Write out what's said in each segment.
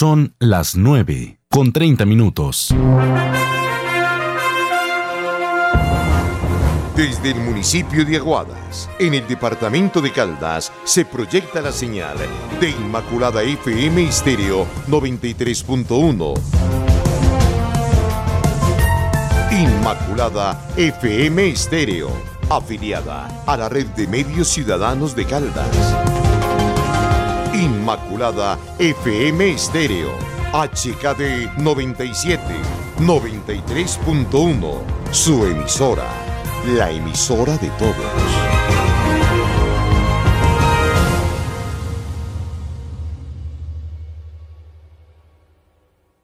Son las 9 con 30 minutos. Desde el municipio de Aguadas, en el departamento de Caldas, se proyecta la señal de Inmaculada FM Estéreo 93.1. Inmaculada FM Estéreo, afiliada a la red de medios ciudadanos de Caldas. Inmaculada FM Estéreo, HKD 97, 93.1, su emisora la emisora de todos.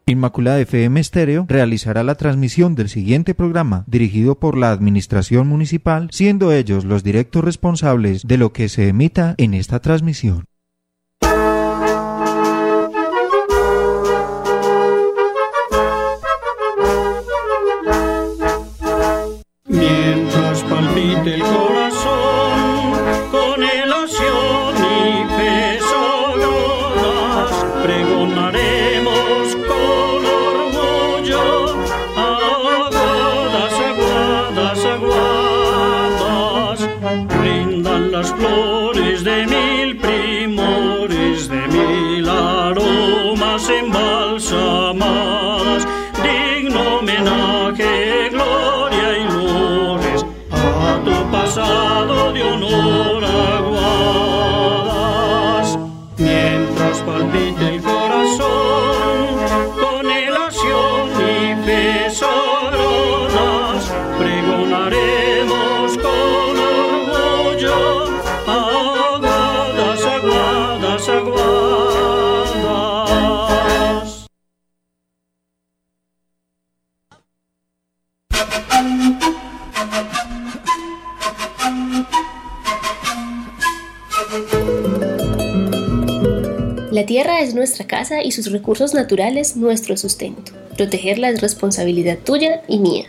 Inmaculada FM Estéreo realizará la transmisión del siguiente programa dirigido por la Administración Municipal, siendo ellos los directos responsables de lo que se emita en esta transmisión. Tierra es nuestra casa y sus recursos naturales nuestro sustento. Protegerla es responsabilidad tuya y mía.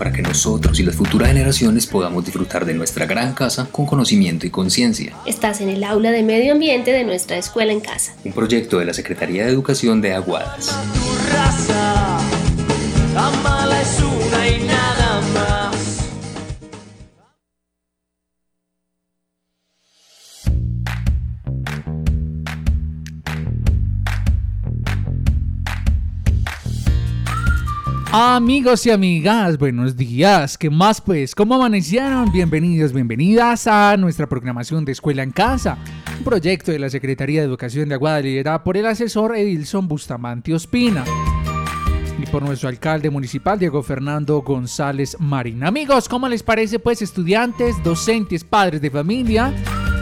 Para que nosotros y las futuras generaciones podamos disfrutar de nuestra gran casa con conocimiento y conciencia. Estás en el aula de medio ambiente de nuestra escuela en casa. Un proyecto de la Secretaría de Educación de Aguadas. Amigos y amigas, buenos días. ¿Qué más pues? ¿Cómo amanecieron? Bienvenidos, bienvenidas a nuestra programación de Escuela en Casa, un proyecto de la Secretaría de Educación de Aguada liderada por el asesor Edilson Bustamante Ospina y por nuestro alcalde municipal Diego Fernando González Marín. Amigos, ¿cómo les parece pues estudiantes, docentes, padres de familia?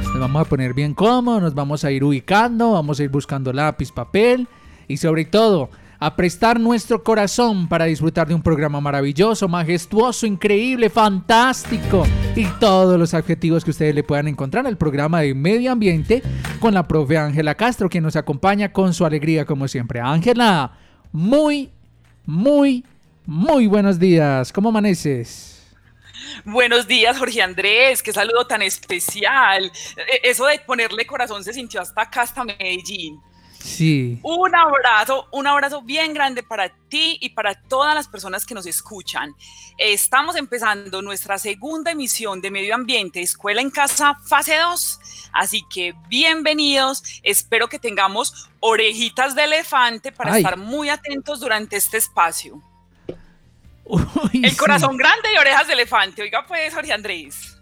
Nos vamos a poner bien cómodos, nos vamos a ir ubicando, vamos a ir buscando lápiz, papel y sobre todo a prestar nuestro corazón para disfrutar de un programa maravilloso, majestuoso, increíble, fantástico y todos los adjetivos que ustedes le puedan encontrar en el programa de medio ambiente con la profe Ángela Castro, quien nos acompaña con su alegría como siempre. Ángela, muy, muy, muy buenos días. ¿Cómo amaneces? Buenos días, Jorge Andrés, qué saludo tan especial. E, eso de ponerle corazón se sintió hasta acá, hasta Medellín. Sí. Un abrazo, un abrazo bien grande para ti y para todas las personas que nos escuchan. Estamos empezando nuestra segunda emisión de Medio Ambiente, Escuela en Casa, fase 2. Así que bienvenidos. Espero que tengamos orejitas de elefante para estar muy atentos durante este espacio. El corazón grande y orejas de elefante. Oiga, pues, Jorge Andrés.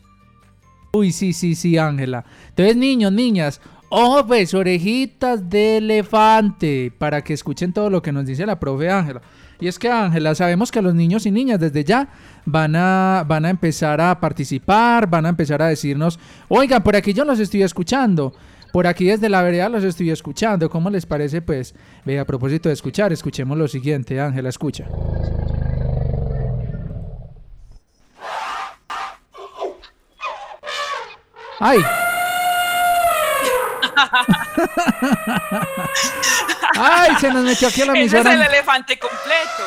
Uy, sí, sí, sí, Ángela. Entonces, niños, niñas, Ojo, pues, orejitas de elefante, para que escuchen todo lo que nos dice la profe Ángela. Y es que Ángela, sabemos que los niños y niñas desde ya van a, van a empezar a participar, van a empezar a decirnos, oigan, por aquí yo los estoy escuchando, por aquí desde la vereda los estoy escuchando, ¿cómo les parece? Pues, ve, a propósito de escuchar, escuchemos lo siguiente, Ángela, escucha. ¡Ay! Ay, se nos metió aquí a la Ese emisora. es el elefante completo.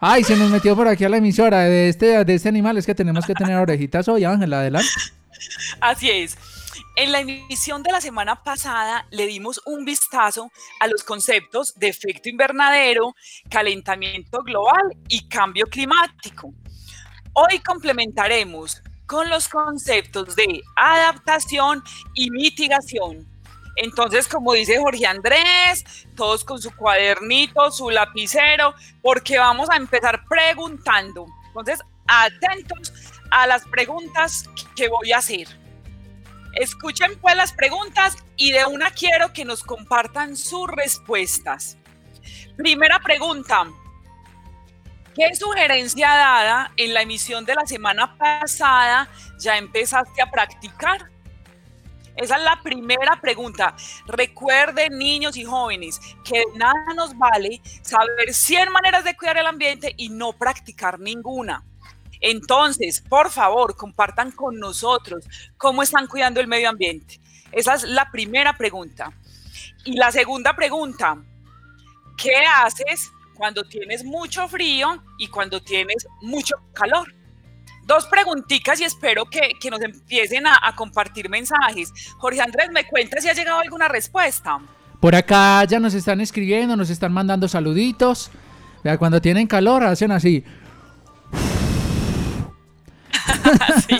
Ay, se nos metió por aquí a la emisora de este, de este animal. Es que tenemos que tener orejitas hoy, Ángela, adelante. Así es. En la emisión de la semana pasada le dimos un vistazo a los conceptos de efecto invernadero, calentamiento global y cambio climático. Hoy complementaremos con los conceptos de adaptación y mitigación. Entonces, como dice Jorge Andrés, todos con su cuadernito, su lapicero, porque vamos a empezar preguntando. Entonces, atentos a las preguntas que voy a hacer. Escuchen pues las preguntas y de una quiero que nos compartan sus respuestas. Primera pregunta. ¿Qué sugerencia dada en la emisión de la semana pasada ya empezaste a practicar? Esa es la primera pregunta. Recuerden, niños y jóvenes, que nada nos vale saber 100 maneras de cuidar el ambiente y no practicar ninguna. Entonces, por favor, compartan con nosotros cómo están cuidando el medio ambiente. Esa es la primera pregunta. Y la segunda pregunta, ¿qué haces cuando tienes mucho frío y cuando tienes mucho calor? Dos preguntitas y espero que, que nos empiecen a, a, compartir mensajes. Jorge Andrés, ¿me cuentas si ha llegado alguna respuesta? Por acá ya nos están escribiendo, nos están mandando saluditos. Vea, cuando tienen calor hacen así. sí.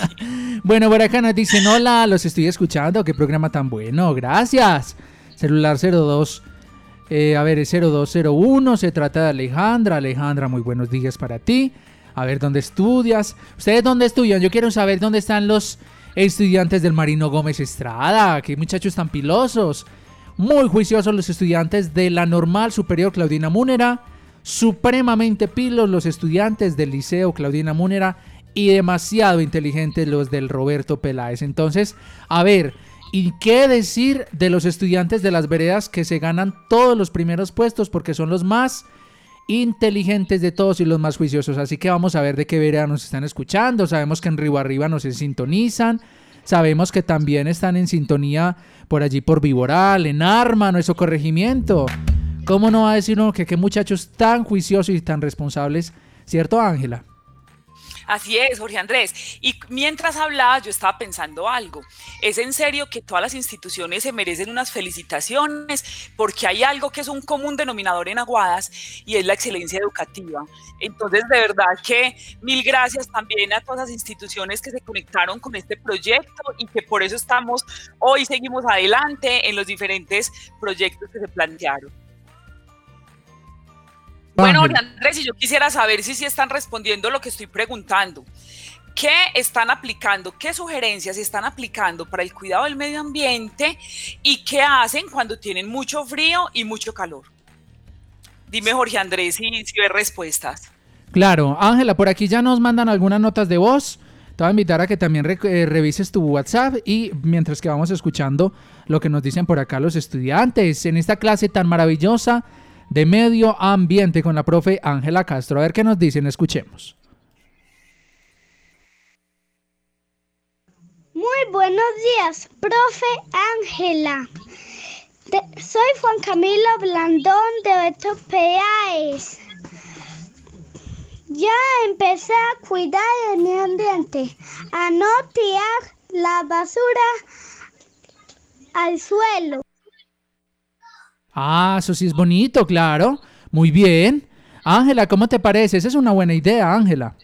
Bueno, por acá nos dicen, hola, los estoy escuchando, qué programa tan bueno, gracias. Celular 02, eh, a ver, es 0201, se trata de Alejandra. Alejandra, muy buenos días para ti. A ver, ¿dónde estudias? ¿Ustedes dónde estudian? Yo quiero saber dónde están los estudiantes del Marino Gómez Estrada. Qué muchachos tan pilosos. Muy juiciosos los estudiantes de la Normal Superior Claudina Múnera. Supremamente pilos los estudiantes del Liceo Claudina Múnera. Y demasiado inteligentes los del Roberto Peláez. Entonces, a ver, ¿y qué decir de los estudiantes de las veredas que se ganan todos los primeros puestos porque son los más inteligentes de todos y los más juiciosos. Así que vamos a ver de qué vereda nos están escuchando. Sabemos que en Río Arriba nos sintonizan. Sabemos que también están en sintonía por allí por Viboral, en Arma, nuestro corregimiento. ¿Cómo no va a decir uno que qué muchachos tan juiciosos y tan responsables? ¿Cierto, Ángela? Así es, Jorge Andrés. Y mientras hablabas, yo estaba pensando algo. Es en serio que todas las instituciones se merecen unas felicitaciones porque hay algo que es un común denominador en Aguadas y es la excelencia educativa. Entonces, de verdad que mil gracias también a todas las instituciones que se conectaron con este proyecto y que por eso estamos hoy, seguimos adelante en los diferentes proyectos que se plantearon. Bueno, Jorge Andrés, y yo quisiera saber si sí están respondiendo lo que estoy preguntando. ¿Qué están aplicando? ¿Qué sugerencias están aplicando para el cuidado del medio ambiente? ¿Y qué hacen cuando tienen mucho frío y mucho calor? Dime, Jorge Andrés, si, si ves respuestas. Claro, Ángela, por aquí ya nos mandan algunas notas de voz. Te voy a invitar a que también re eh, revises tu WhatsApp y mientras que vamos escuchando lo que nos dicen por acá los estudiantes en esta clase tan maravillosa de medio ambiente con la profe Ángela Castro. A ver qué nos dicen, escuchemos. Muy buenos días, profe Ángela. Soy Juan Camilo Blandón de Beto Peáez. Ya empecé a cuidar el medio ambiente, a no tirar la basura al suelo. Ah, eso sí es bonito, claro. Muy bien. Ángela, ¿cómo te parece? Esa es una buena idea, Ángela.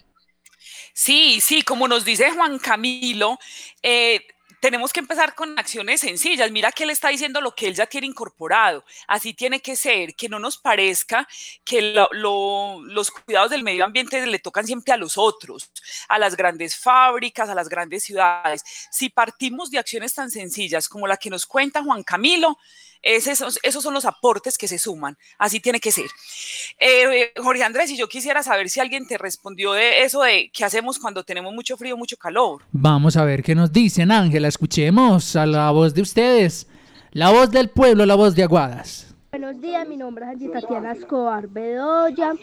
Sí, sí, como nos dice Juan Camilo, eh, tenemos que empezar con acciones sencillas. Mira que él está diciendo lo que él ya tiene incorporado. Así tiene que ser, que no nos parezca que lo, lo, los cuidados del medio ambiente le tocan siempre a los otros, a las grandes fábricas, a las grandes ciudades. Si partimos de acciones tan sencillas como la que nos cuenta Juan Camilo, esos, esos, son los aportes que se suman. Así tiene que ser. Eh, Jorge Andrés, y yo quisiera saber si alguien te respondió de eso de qué hacemos cuando tenemos mucho frío, mucho calor. Vamos a ver qué nos dicen, Ángela. Escuchemos a la voz de ustedes. La voz del pueblo, la voz de Aguadas. Buenos días. Mi nombre es Angie Tatiana Escobar Bedoya.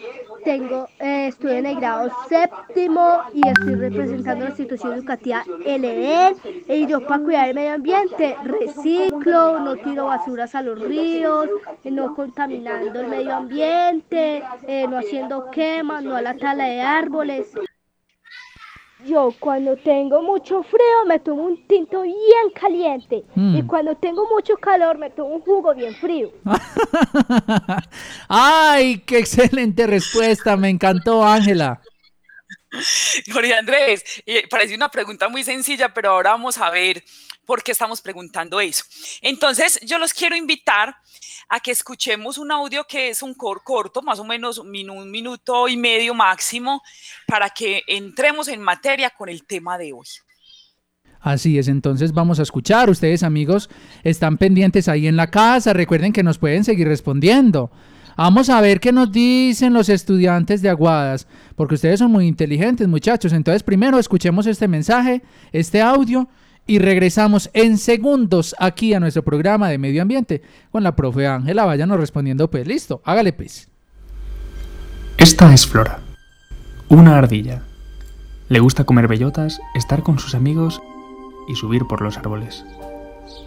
Tengo, eh, estoy en el grado séptimo y estoy representando la institución educativa LE. Y yo para cuidar el medio ambiente reciclo, no tiro basuras a los ríos, no contaminando el medio ambiente, eh, no haciendo quemas, no a la tala de árboles. Yo cuando tengo mucho frío me tomo un tinto bien caliente y Mm. cuando tengo mucho calor me tomo un jugo bien frío. ¡Ay, qué excelente respuesta! Me encantó, Ángela. Jorge Andrés, eh, parece una pregunta muy sencilla, pero ahora vamos a ver por qué estamos preguntando eso. Entonces, yo los quiero invitar a que escuchemos un audio que es un cor corto, más o menos un, minu- un minuto y medio máximo, para que entremos en materia con el tema de hoy. Así es, entonces vamos a escuchar. Ustedes, amigos, están pendientes ahí en la casa. Recuerden que nos pueden seguir respondiendo. Vamos a ver qué nos dicen los estudiantes de Aguadas, porque ustedes son muy inteligentes, muchachos. Entonces, primero escuchemos este mensaje, este audio, y regresamos en segundos aquí a nuestro programa de medio ambiente con la profe Ángela. Váyanos respondiendo, pues listo, hágale pues. Esta es Flora, una ardilla. Le gusta comer bellotas, estar con sus amigos y subir por los árboles.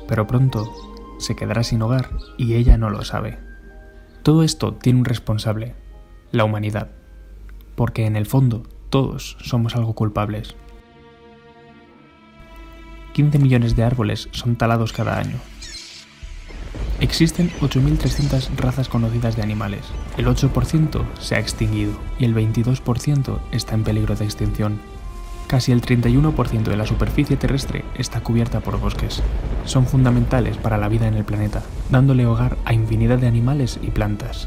Pero pronto se quedará sin hogar y ella no lo sabe. Todo esto tiene un responsable, la humanidad, porque en el fondo todos somos algo culpables. 15 millones de árboles son talados cada año. Existen 8.300 razas conocidas de animales. El 8% se ha extinguido y el 22% está en peligro de extinción. Casi el 31% de la superficie terrestre está cubierta por bosques. Son fundamentales para la vida en el planeta, dándole hogar a infinidad de animales y plantas.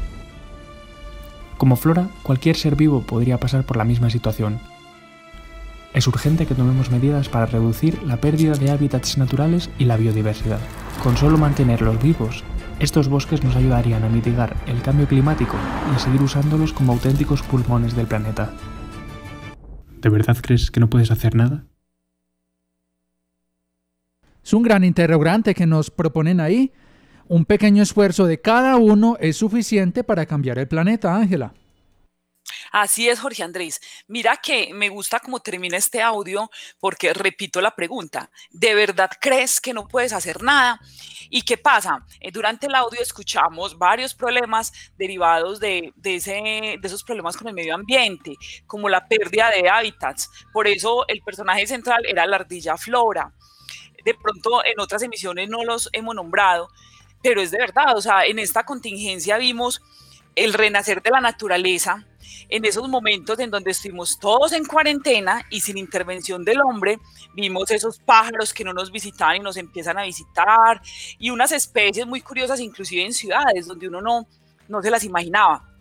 Como flora, cualquier ser vivo podría pasar por la misma situación. Es urgente que tomemos medidas para reducir la pérdida de hábitats naturales y la biodiversidad. Con solo mantenerlos vivos, estos bosques nos ayudarían a mitigar el cambio climático y a seguir usándolos como auténticos pulmones del planeta. ¿De verdad crees que no puedes hacer nada? Es un gran interrogante que nos proponen ahí. Un pequeño esfuerzo de cada uno es suficiente para cambiar el planeta, Ángela. Así es, Jorge Andrés. Mira que me gusta cómo termina este audio porque repito la pregunta. ¿De verdad crees que no puedes hacer nada? ¿Y qué pasa? Eh, durante el audio escuchamos varios problemas derivados de, de, ese, de esos problemas con el medio ambiente, como la pérdida de hábitats. Por eso el personaje central era la ardilla Flora. De pronto en otras emisiones no los hemos nombrado, pero es de verdad. O sea, en esta contingencia vimos el renacer de la naturaleza, en esos momentos en donde estuvimos todos en cuarentena y sin intervención del hombre, vimos esos pájaros que no nos visitaban y nos empiezan a visitar, y unas especies muy curiosas, inclusive en ciudades, donde uno no, no se las imaginaba.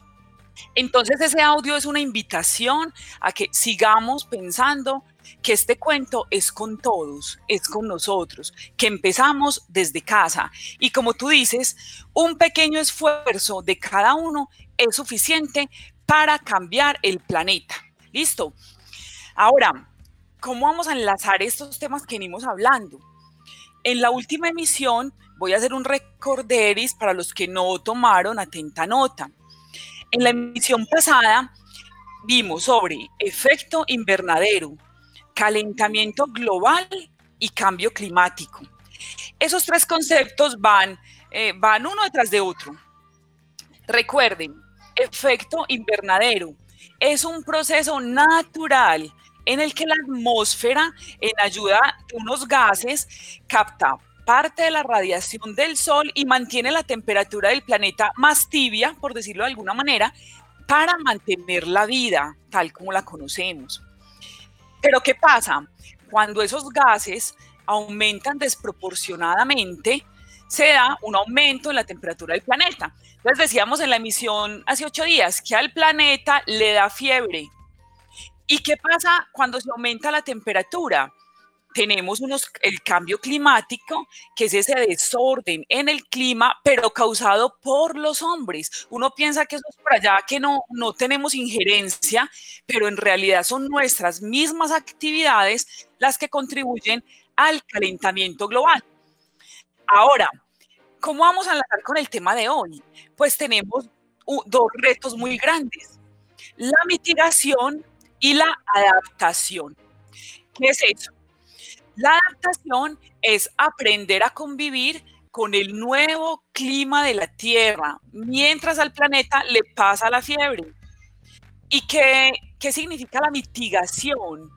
Entonces ese audio es una invitación a que sigamos pensando que este cuento es con todos, es con nosotros, que empezamos desde casa. Y como tú dices, un pequeño esfuerzo de cada uno es suficiente para cambiar el planeta. ¿Listo? Ahora, ¿cómo vamos a enlazar estos temas que venimos hablando? En la última emisión voy a hacer un recorderis para los que no tomaron atenta nota. En la emisión pasada vimos sobre efecto invernadero, calentamiento global y cambio climático. Esos tres conceptos van, eh, van uno detrás de otro. Recuerden, efecto invernadero es un proceso natural en el que la atmósfera, en ayuda de unos gases, capta parte de la radiación del Sol y mantiene la temperatura del planeta más tibia, por decirlo de alguna manera, para mantener la vida tal como la conocemos. Pero ¿qué pasa? Cuando esos gases aumentan desproporcionadamente, se da un aumento en la temperatura del planeta. Entonces decíamos en la emisión hace ocho días que al planeta le da fiebre. ¿Y qué pasa cuando se aumenta la temperatura? Tenemos el cambio climático, que es ese desorden en el clima, pero causado por los hombres. Uno piensa que eso es por allá, que no, no tenemos injerencia, pero en realidad son nuestras mismas actividades las que contribuyen al calentamiento global. Ahora, ¿Cómo vamos a enlazar con el tema de hoy? Pues tenemos dos retos muy grandes, la mitigación y la adaptación. ¿Qué es eso? La adaptación es aprender a convivir con el nuevo clima de la Tierra, mientras al planeta le pasa la fiebre. ¿Y qué, qué significa la mitigación?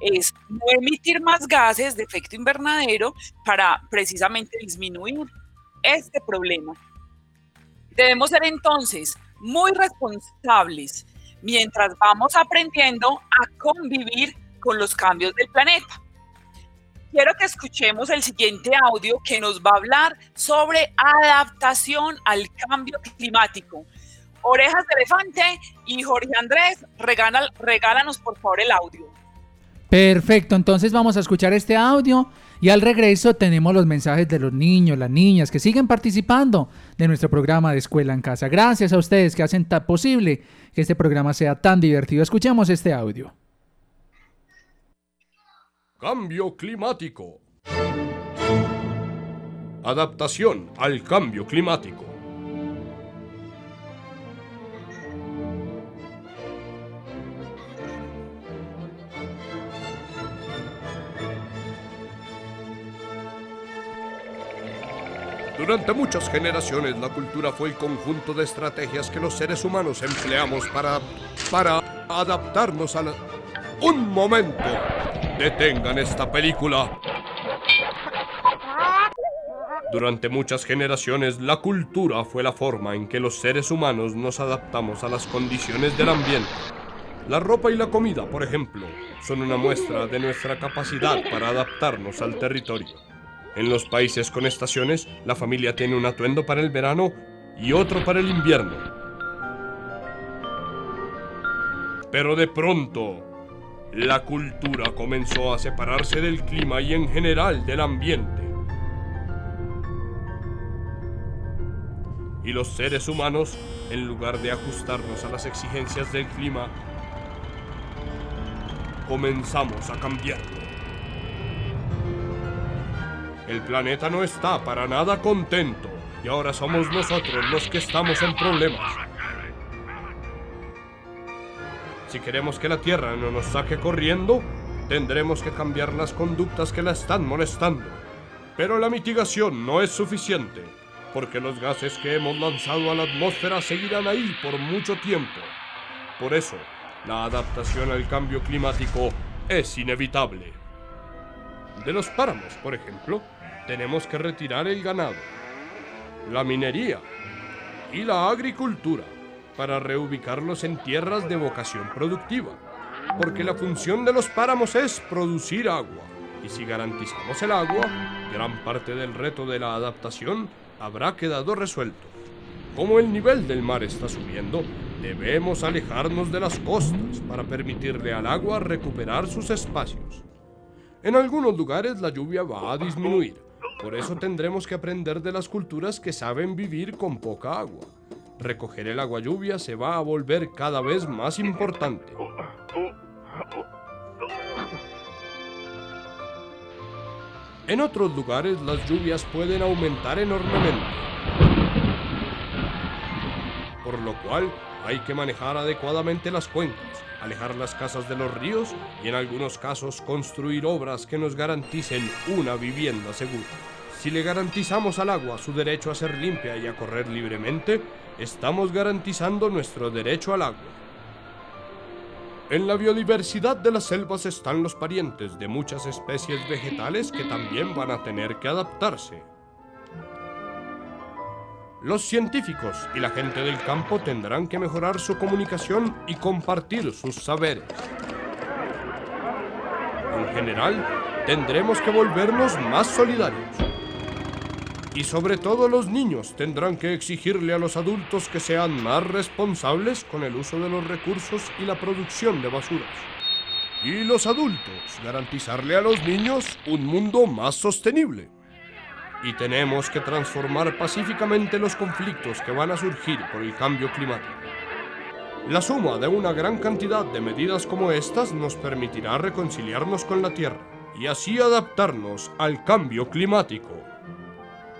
Es no emitir más gases de efecto invernadero para precisamente disminuir este problema. Debemos ser entonces muy responsables mientras vamos aprendiendo a convivir con los cambios del planeta. Quiero que escuchemos el siguiente audio que nos va a hablar sobre adaptación al cambio climático. Orejas de elefante y Jorge Andrés, regálanos por favor el audio. Perfecto, entonces vamos a escuchar este audio y al regreso tenemos los mensajes de los niños, las niñas que siguen participando de nuestro programa de Escuela en Casa. Gracias a ustedes que hacen tan posible que este programa sea tan divertido. Escuchemos este audio. Cambio climático. Adaptación al cambio climático. Durante muchas generaciones la cultura fue el conjunto de estrategias que los seres humanos empleamos para, para adaptarnos a la... ¡Un momento! Detengan esta película. Durante muchas generaciones la cultura fue la forma en que los seres humanos nos adaptamos a las condiciones del ambiente. La ropa y la comida, por ejemplo, son una muestra de nuestra capacidad para adaptarnos al territorio. En los países con estaciones, la familia tiene un atuendo para el verano y otro para el invierno. Pero de pronto, la cultura comenzó a separarse del clima y en general del ambiente. Y los seres humanos, en lugar de ajustarnos a las exigencias del clima, comenzamos a cambiarlo. El planeta no está para nada contento y ahora somos nosotros los que estamos en problemas. Si queremos que la Tierra no nos saque corriendo, tendremos que cambiar las conductas que la están molestando. Pero la mitigación no es suficiente, porque los gases que hemos lanzado a la atmósfera seguirán ahí por mucho tiempo. Por eso, la adaptación al cambio climático es inevitable. De los páramos, por ejemplo, tenemos que retirar el ganado, la minería y la agricultura para reubicarlos en tierras de vocación productiva, porque la función de los páramos es producir agua, y si garantizamos el agua, gran parte del reto de la adaptación habrá quedado resuelto. Como el nivel del mar está subiendo, debemos alejarnos de las costas para permitirle al agua recuperar sus espacios. En algunos lugares la lluvia va a disminuir, por eso tendremos que aprender de las culturas que saben vivir con poca agua. Recoger el agua lluvia se va a volver cada vez más importante. En otros lugares las lluvias pueden aumentar enormemente, por lo cual hay que manejar adecuadamente las cuencas, alejar las casas de los ríos y en algunos casos construir obras que nos garanticen una vivienda segura. Si le garantizamos al agua su derecho a ser limpia y a correr libremente, estamos garantizando nuestro derecho al agua. En la biodiversidad de las selvas están los parientes de muchas especies vegetales que también van a tener que adaptarse. Los científicos y la gente del campo tendrán que mejorar su comunicación y compartir sus saberes. En general, tendremos que volvernos más solidarios. Y sobre todo los niños tendrán que exigirle a los adultos que sean más responsables con el uso de los recursos y la producción de basuras. Y los adultos garantizarle a los niños un mundo más sostenible y tenemos que transformar pacíficamente los conflictos que van a surgir por el cambio climático. La suma de una gran cantidad de medidas como estas nos permitirá reconciliarnos con la Tierra y así adaptarnos al cambio climático.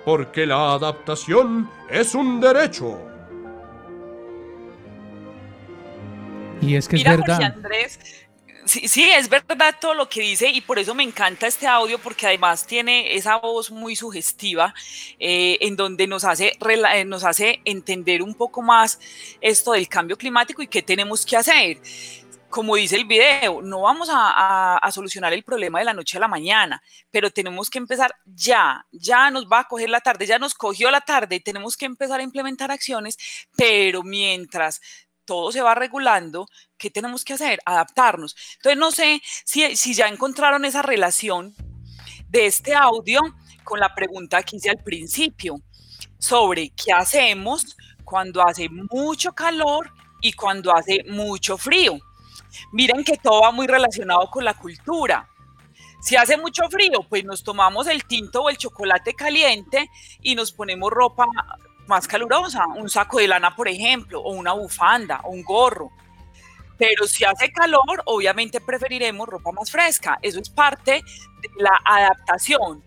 Porque la adaptación es un derecho. Y es que Mira, es Jorge verdad. Andrés, sí, sí, es verdad todo lo que dice y por eso me encanta este audio porque además tiene esa voz muy sugestiva eh, en donde nos hace, eh, nos hace entender un poco más esto del cambio climático y qué tenemos que hacer. Como dice el video, no vamos a, solucionar el problema de la noche a la mañana, pero tenemos que empezar ya, ya nos va a coger la tarde, ya nos cogió la tarde y tenemos que empezar a implementar acciones, pero mientras todo se va regulando, ¿qué tenemos que hacer? Adaptarnos. Entonces, no sé si ya encontraron esa relación de este audio con la pregunta que hice al principio sobre qué hacemos cuando hace mucho calor y cuando hace mucho frío. Miren que todo va muy relacionado con la cultura. Si hace mucho frío, pues nos tomamos el tinto o el chocolate caliente y nos ponemos ropa más calurosa, un saco de lana, por ejemplo, o una bufanda, o un gorro. Pero si hace calor, obviamente preferiremos ropa más fresca. Eso es parte de la adaptación.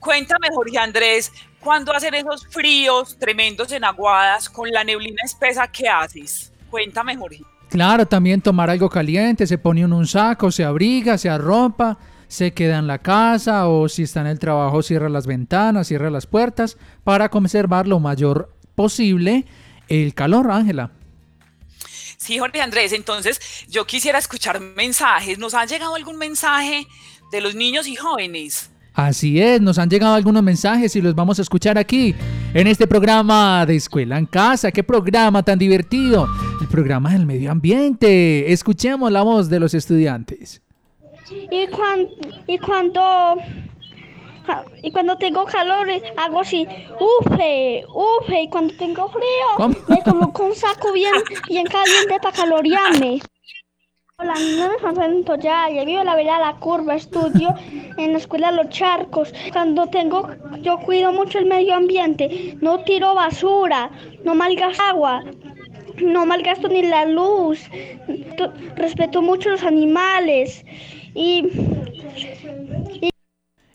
Cuéntame, Jorge Andrés, cuando hacen esos fríos tremendos en Aguadas con la neblina espesa, ¿qué haces? Cuéntame, Jorge. Claro, también tomar algo caliente, se pone en un saco, se abriga, se arropa, se queda en la casa o si está en el trabajo cierra las ventanas, cierra las puertas para conservar lo mayor posible el calor, Ángela. Sí, Jorge Andrés, entonces yo quisiera escuchar mensajes. ¿Nos ha llegado algún mensaje de los niños y jóvenes? Así es, nos han llegado algunos mensajes y los vamos a escuchar aquí en este programa de Escuela en Casa. ¡Qué programa tan divertido! El programa del medio ambiente. Escuchemos la voz de los estudiantes. Y cuando, y cuando, y cuando tengo calor hago así, ufe, ufe, y cuando tengo frío ¿Cómo? me coloco un saco bien, bien caliente para calorearme. Hola, mi nombre es Juan Fernando Toya, vivo la vereda La Curva, estudio en la escuela Los Charcos. Cuando tengo, yo cuido mucho el medio ambiente, no tiro basura, no malgasto agua, no malgasto ni la luz, to- respeto mucho los animales y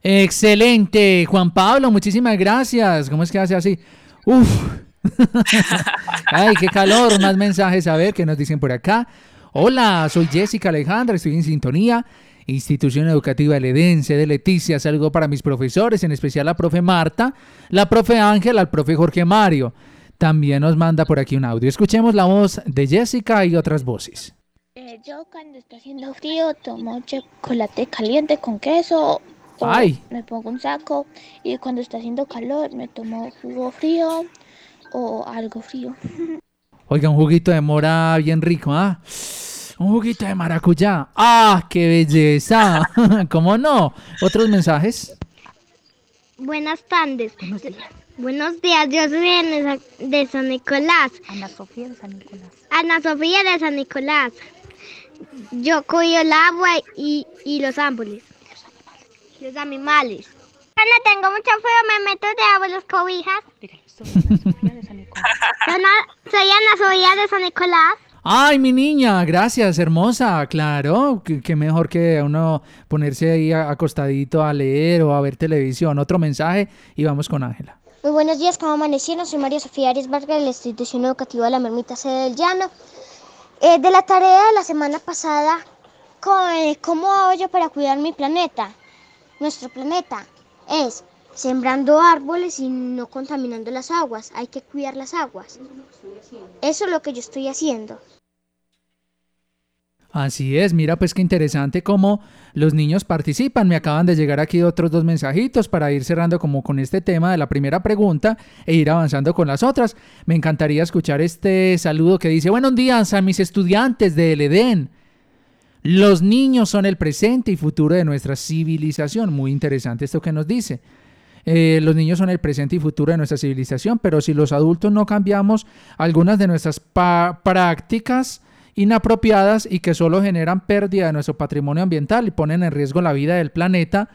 Excelente, Juan Pablo, muchísimas gracias. ¿Cómo es que hace así? Uf. Ay, qué calor. Más mensajes a ver qué nos dicen por acá. Hola, soy Jessica Alejandra, estoy en sintonía. Institución Educativa Ledense de Leticia. Saludo para mis profesores, en especial la profe Marta, la profe Ángela, al profe Jorge Mario. También nos manda por aquí un audio. Escuchemos la voz de Jessica y otras voces. Eh, yo cuando está haciendo frío tomo chocolate caliente con queso o Ay. me pongo un saco y cuando está haciendo calor me tomo jugo frío o algo frío. Oiga, un juguito de mora bien rico, ¿ah? Un juguito de maracuyá. ¡Ah, qué belleza! ¿Cómo no? ¿Otros mensajes? Buenas tardes. Buenos días, yo soy de San Nicolás. Ana Sofía de San Nicolás. Ana Sofía de San Nicolás. Yo cuido el agua y, y los árboles. Los animales. Cuando tengo mucho frío me meto debajo de las cobijas. Yo no- soy Ana Sofía de San Nicolás. ¡Ay, mi niña! Gracias, hermosa. Claro, qué, qué mejor que uno ponerse ahí acostadito a leer o a ver televisión. Otro mensaje y vamos con Ángela. Muy buenos días, ¿cómo amanecieron? Soy María Sofía Arias Vargas de la Institución Educativa de la Mermita Sede del Llano. Eh, de la tarea de la semana pasada, eh, ¿cómo hago yo para cuidar mi planeta? Nuestro planeta es sembrando árboles y no contaminando las aguas. Hay que cuidar las aguas. Eso es lo que yo estoy haciendo. Así es, mira pues qué interesante cómo los niños participan. Me acaban de llegar aquí otros dos mensajitos para ir cerrando como con este tema de la primera pregunta e ir avanzando con las otras. Me encantaría escuchar este saludo que dice, buenos días a mis estudiantes del Edén. Los niños son el presente y futuro de nuestra civilización. Muy interesante esto que nos dice. Eh, los niños son el presente y futuro de nuestra civilización, pero si los adultos no cambiamos algunas de nuestras prácticas inapropiadas y que solo generan pérdida de nuestro patrimonio ambiental y ponen en riesgo la vida del planeta,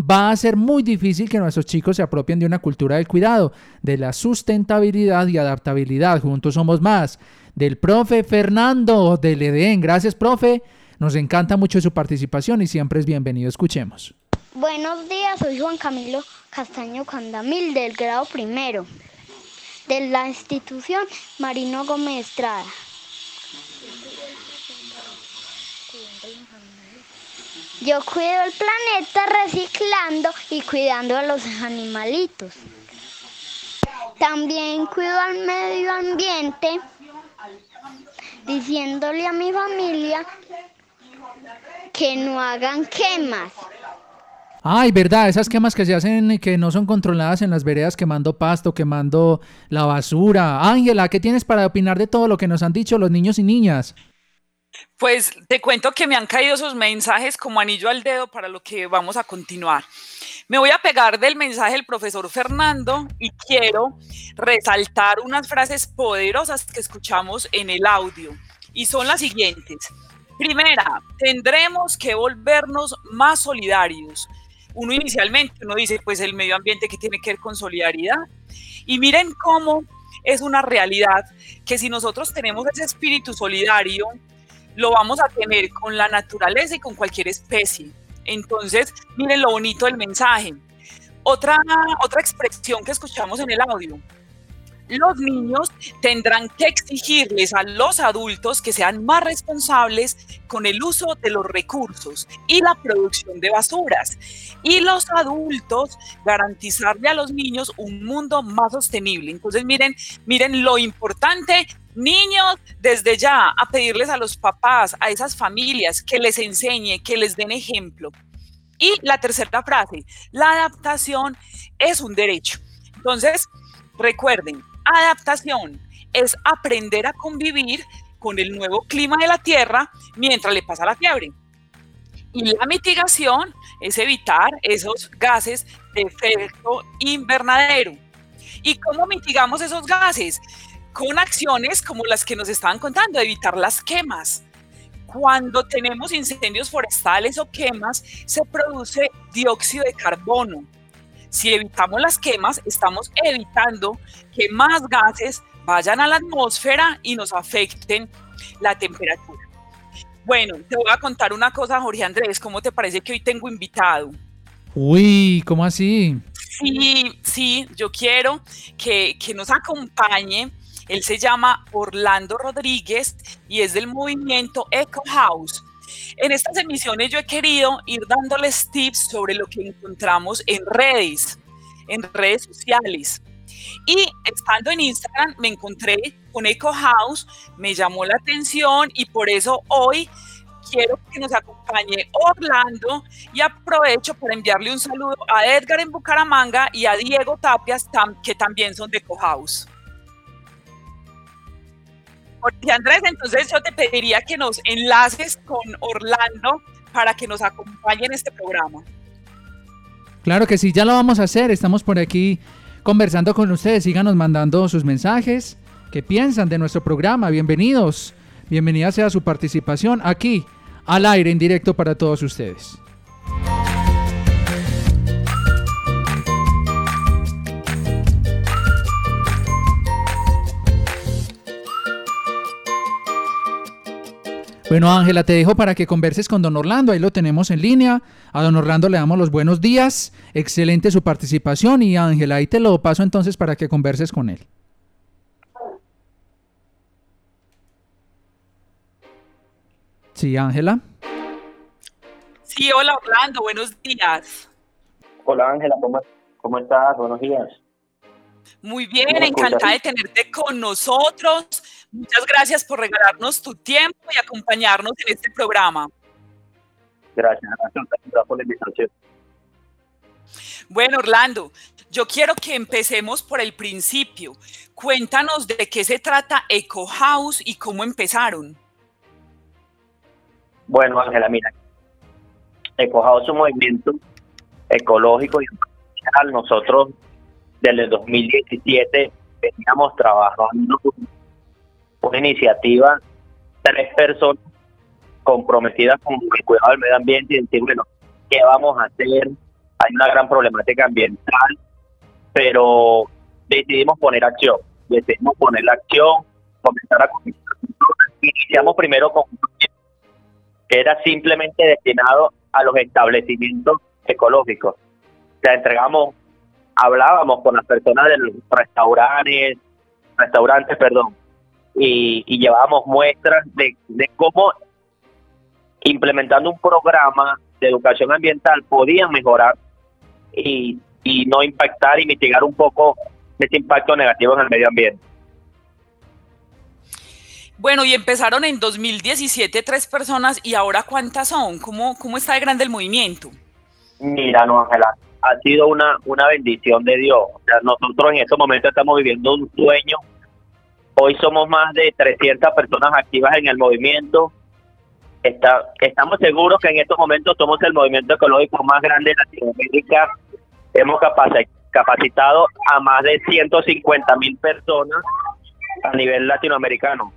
va a ser muy difícil que nuestros chicos se apropien de una cultura del cuidado, de la sustentabilidad y adaptabilidad. Juntos somos más. Del profe Fernando del Edén. Gracias, profe. Nos encanta mucho su participación y siempre es bienvenido. Escuchemos. Buenos días, soy Juan Camilo Castaño Candamil del grado primero de la institución Marino Gómez Estrada. Yo cuido el planeta reciclando y cuidando a los animalitos. También cuido al medio ambiente diciéndole a mi familia que no hagan quemas. Ay, verdad, esas quemas que se hacen que no son controladas en las veredas quemando pasto, quemando la basura. Ángela, ¿qué tienes para opinar de todo lo que nos han dicho los niños y niñas? Pues te cuento que me han caído esos mensajes como anillo al dedo para lo que vamos a continuar. Me voy a pegar del mensaje del profesor Fernando y quiero resaltar unas frases poderosas que escuchamos en el audio y son las siguientes. Primera, tendremos que volvernos más solidarios. Uno inicialmente, uno dice, pues el medio ambiente que tiene que ver con solidaridad. Y miren cómo es una realidad que si nosotros tenemos ese espíritu solidario, lo vamos a tener con la naturaleza y con cualquier especie. Entonces, miren lo bonito del mensaje. Otra, otra expresión que escuchamos en el audio. Los niños tendrán que exigirles a los adultos que sean más responsables con el uso de los recursos y la producción de basuras. Y los adultos garantizarle a los niños un mundo más sostenible. Entonces, miren, miren lo importante Niños, desde ya, a pedirles a los papás, a esas familias, que les enseñe, que les den ejemplo. Y la tercera frase, la adaptación es un derecho. Entonces, recuerden, adaptación es aprender a convivir con el nuevo clima de la Tierra mientras le pasa la fiebre. Y la mitigación es evitar esos gases de efecto invernadero. ¿Y cómo mitigamos esos gases? con acciones como las que nos estaban contando, evitar las quemas. Cuando tenemos incendios forestales o quemas, se produce dióxido de carbono. Si evitamos las quemas, estamos evitando que más gases vayan a la atmósfera y nos afecten la temperatura. Bueno, te voy a contar una cosa, Jorge Andrés, ¿cómo te parece que hoy tengo invitado? Uy, ¿cómo así? Sí, sí, yo quiero que, que nos acompañe él se llama Orlando Rodríguez y es del movimiento Eco House. En estas emisiones yo he querido ir dándoles tips sobre lo que encontramos en redes, en redes sociales. Y estando en Instagram me encontré con Eco House, me llamó la atención y por eso hoy quiero que nos acompañe Orlando y aprovecho para enviarle un saludo a Edgar en Bucaramanga y a Diego Tapias, que también son de Eco House. Jorge Andrés, entonces yo te pediría que nos enlaces con Orlando para que nos acompañe en este programa. Claro que sí, ya lo vamos a hacer. Estamos por aquí conversando con ustedes. Síganos mandando sus mensajes. ¿Qué piensan de nuestro programa? Bienvenidos. Bienvenida sea su participación aquí, al aire, en directo para todos ustedes. Bueno, Ángela, te dejo para que converses con don Orlando. Ahí lo tenemos en línea. A don Orlando le damos los buenos días. Excelente su participación. Y Ángela, ahí te lo paso entonces para que converses con él. Sí, Ángela. Sí, hola Orlando, buenos días. Hola Ángela, ¿cómo, ¿cómo estás? Buenos días. Muy bien, encantada de tenerte con nosotros. Muchas gracias por regalarnos tu tiempo y acompañarnos en este programa. Gracias, gracias por la invitación. Bueno, Orlando, yo quiero que empecemos por el principio. Cuéntanos de qué se trata Eco House y cómo empezaron. Bueno, Ángela, mira, Eco House es un movimiento ecológico y ambiental. Nosotros desde el 2017 veníamos trabajando una iniciativa, tres personas comprometidas con el cuidado del medio ambiente y decir, bueno, ¿qué vamos a hacer? Hay una gran problemática ambiental, pero decidimos poner acción, decidimos poner la acción, comenzar a Iniciamos primero con un que era simplemente destinado a los establecimientos ecológicos. Sea, entregamos, hablábamos con las personas de los restaurantes, restaurantes, perdón, y, y llevábamos muestras de, de cómo implementando un programa de educación ambiental podían mejorar y, y no impactar y mitigar un poco ese impacto negativo en el medio ambiente. Bueno, y empezaron en 2017 tres personas y ahora cuántas son? ¿Cómo, cómo está de grande el movimiento? Mira, no, Ángela, ha sido una, una bendición de Dios. O sea, nosotros en estos momentos estamos viviendo un sueño. Hoy somos más de 300 personas activas en el movimiento. Estamos seguros que en estos momentos somos el movimiento ecológico más grande de Latinoamérica. Hemos capacitado a más de 150 mil personas a nivel latinoamericano.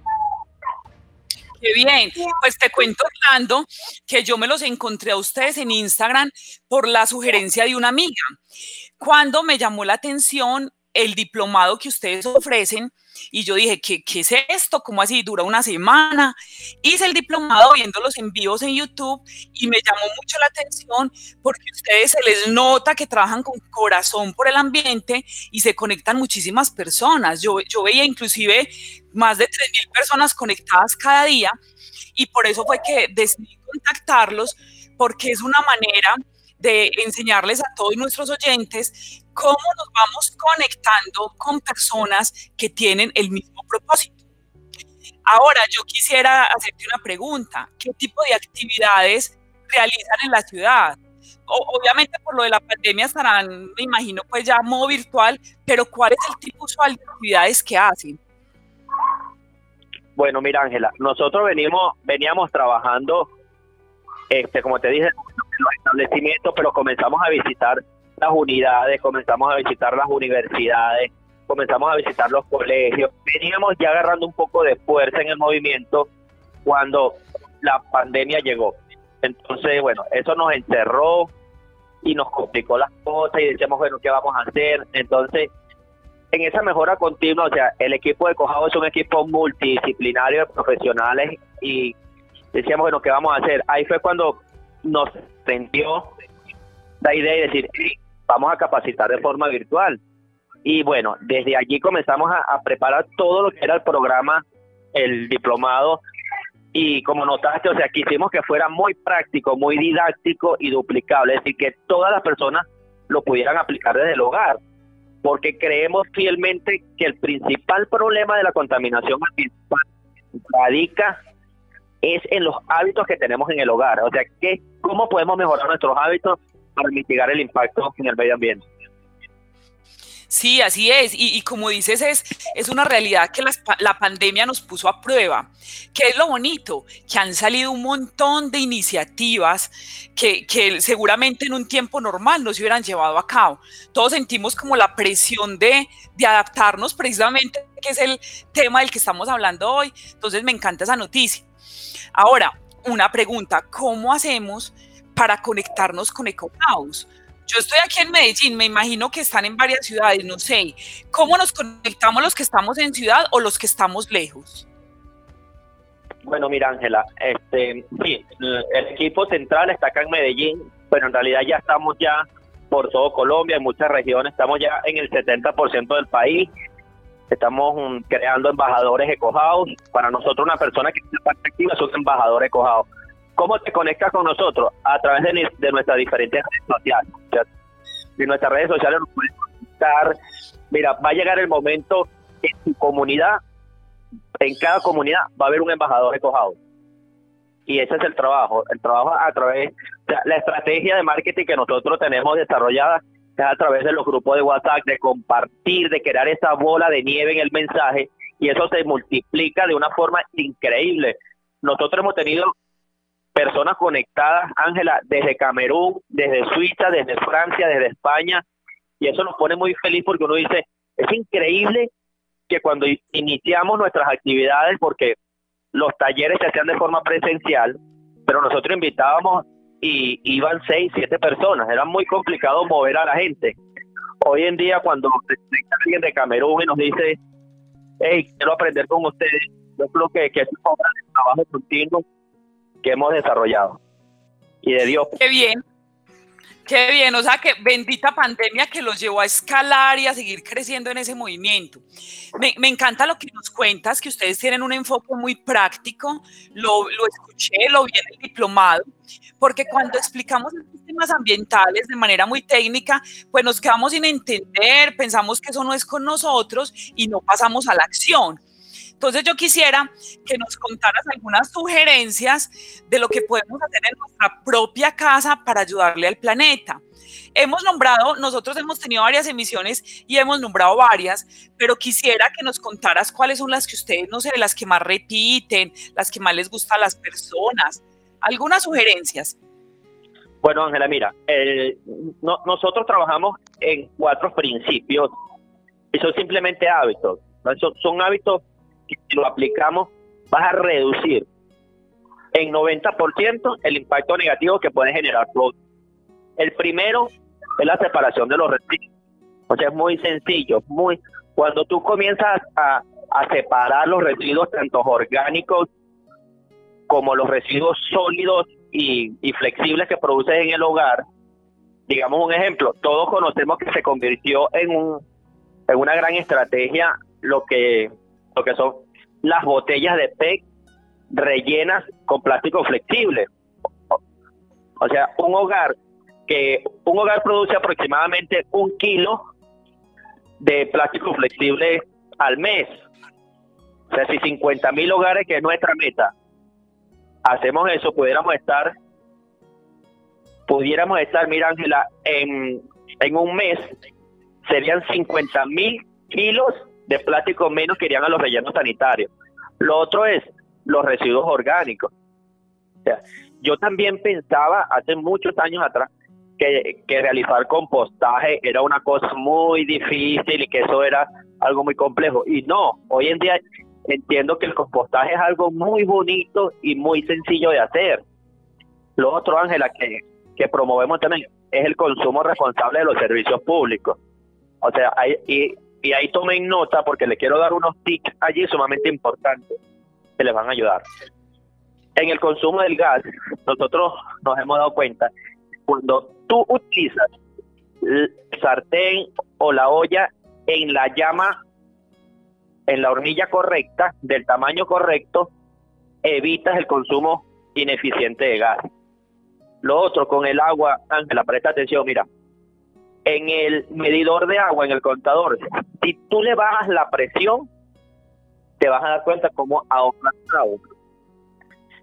Qué bien. Pues te cuento, Orlando, que yo me los encontré a ustedes en Instagram por la sugerencia de una amiga. Cuando me llamó la atención el diplomado que ustedes ofrecen, y yo dije, ¿qué, ¿qué, es esto? ¿Cómo así? Dura una semana. Hice el diplomado viendo los envíos en YouTube y me llamó mucho la atención porque ustedes se les nota que trabajan con corazón por el ambiente y se conectan muchísimas personas. Yo, yo veía inclusive más de 3.000 personas conectadas cada día y por eso fue que decidí contactarlos porque es una manera de enseñarles a todos nuestros oyentes cómo nos vamos conectando con personas que tienen el mismo propósito. Ahora, yo quisiera hacerte una pregunta. ¿Qué tipo de actividades realizan en la ciudad? obviamente por lo de la pandemia estarán, me imagino, pues ya modo virtual, pero ¿cuál es el tipo de actividades que hacen? Bueno, mira, Ángela, nosotros venimos, veníamos trabajando, este, como te dije, en los establecimientos, pero comenzamos a visitar las unidades, comenzamos a visitar las universidades, comenzamos a visitar los colegios. Veníamos ya agarrando un poco de fuerza en el movimiento cuando la pandemia llegó. Entonces, bueno, eso nos encerró y nos complicó las cosas y decíamos, bueno, ¿qué vamos a hacer? Entonces, en esa mejora continua, o sea, el equipo de Cojado es un equipo multidisciplinario de profesionales y decíamos, bueno, ¿qué vamos a hacer? Ahí fue cuando nos prendió la idea de decir, vamos a capacitar de forma virtual. Y bueno, desde allí comenzamos a, preparar todo lo que era el programa, el diplomado, y como notaste, o sea, quisimos que fuera muy práctico, muy didáctico y duplicable, es decir, que todas las personas lo pudieran aplicar desde el hogar, porque creemos fielmente que el principal problema de la contaminación ambiental radica es en los hábitos que tenemos en el hogar, o sea, que, ¿cómo podemos mejorar nuestros hábitos para mitigar el impacto en el medio ambiente. Sí, así es. Y, como dices, es, es una realidad que la, pandemia nos puso a prueba. ¿Qué es lo bonito? Que han salido un montón de iniciativas que, que, seguramente en un tiempo normal no se hubieran llevado a cabo. Todos sentimos como la presión de, de adaptarnos precisamente, que es el tema del que estamos hablando hoy. Entonces me encanta esa noticia. Ahora, una pregunta, ¿cómo hacemos para conectarnos con EcoHouse. Yo estoy aquí en Medellín, me imagino que están en varias ciudades, no sé. ¿Cómo nos conectamos los que estamos en ciudad o los que estamos lejos? Bueno, mira, Ángela, este, sí, el equipo central está acá en Medellín, pero en realidad ya estamos ya por todo Colombia, en muchas regiones, estamos ya en el 70% del país. Estamos creando embajadores EcoHouse. Para nosotros, una persona que tiene parte activa es un embajador EcoHouse ¿Cómo te conectas con nosotros? A través de, nuestras diferentes redes sociales. de nuestras redes sociales nos puedes conectar. Mira, va a llegar el momento en tu comunidad, en cada comunidad va a haber un embajador recojado. Y ese es el trabajo, el trabajo a través, la estrategia de marketing que nosotros tenemos desarrollada es a través de los grupos de WhatsApp, de compartir, de crear esa bola de nieve en el mensaje y eso se multiplica de una forma increíble. Nosotros hemos tenido personas conectadas, Ángela, desde Camerún, desde Suiza, desde Francia, desde España, y eso nos pone muy feliz porque uno dice, es increíble que cuando iniciamos nuestras actividades, porque los talleres se hacían de forma presencial, pero nosotros invitábamos y iban seis, siete personas, era muy complicado mover a la gente. Hoy en día cuando alguien de Camerún y nos dice, hey, quiero aprender con ustedes, yo creo que, que es un trabajo continuo que hemos desarrollado. Y de Dios. Qué bien. Qué bien, o sea que bendita pandemia que los llevó a escalar y a seguir creciendo en ese movimiento. Me, me encanta lo que nos cuentas, que ustedes tienen un enfoque muy práctico, lo, lo escuché, lo vi en el diplomado, porque cuando explicamos estos temas ambientales de manera muy técnica, pues nos quedamos sin entender, pensamos que eso no es con nosotros y no pasamos a la acción. Entonces yo quisiera que nos contaras algunas sugerencias de lo que podemos hacer en nuestra propia casa para ayudarle al planeta. Hemos nombrado, nosotros hemos tenido varias emisiones y hemos nombrado varias, pero quisiera que nos contaras cuáles son las que ustedes, no sé, las que más repiten, las que más les gustan a las personas. Algunas sugerencias. Bueno, Ángela, mira, nosotros trabajamos en cuatro principios y son simplemente hábitos. Son, son hábitos si lo aplicamos, vas a reducir en 90% el impacto negativo que puede generar El primero es la separación de los residuos. O sea, es muy sencillo, muy cuando tú comienzas a, a separar los residuos tanto orgánicos como los residuos sólidos y, y flexibles que produces en el hogar, digamos un ejemplo, todos conocemos que se convirtió en un en una gran estrategia lo que lo que son las botellas de PET rellenas con plástico flexible. O sea, un hogar que un hogar produce aproximadamente un kilo de plástico flexible al mes. O sea, si 50 mil hogares, que es nuestra meta, hacemos eso, pudiéramos estar, pudiéramos estar, mira Ángela, en, en un mes serían 50 mil kilos de plástico menos que irían a los rellenos sanitarios. Lo otro es los residuos orgánicos. O sea, yo también pensaba hace muchos años atrás que, que realizar compostaje era una cosa muy difícil y que eso era algo muy complejo. Y no, hoy en día entiendo que el compostaje es algo muy bonito y muy sencillo de hacer. Lo otro, Ángela, que, que promovemos también es el consumo responsable de los servicios públicos. O sea, hay, y y ahí tomen nota porque le quiero dar unos tips allí sumamente importantes que les van a ayudar. En el consumo del gas, nosotros nos hemos dado cuenta, cuando tú utilizas el sartén o la olla en la llama, en la hornilla correcta, del tamaño correcto, evitas el consumo ineficiente de gas. Lo otro, con el agua, Ángela, presta atención, mira, en el medidor de agua, en el contador, si tú le bajas la presión, te vas a dar cuenta cómo ahorras agua.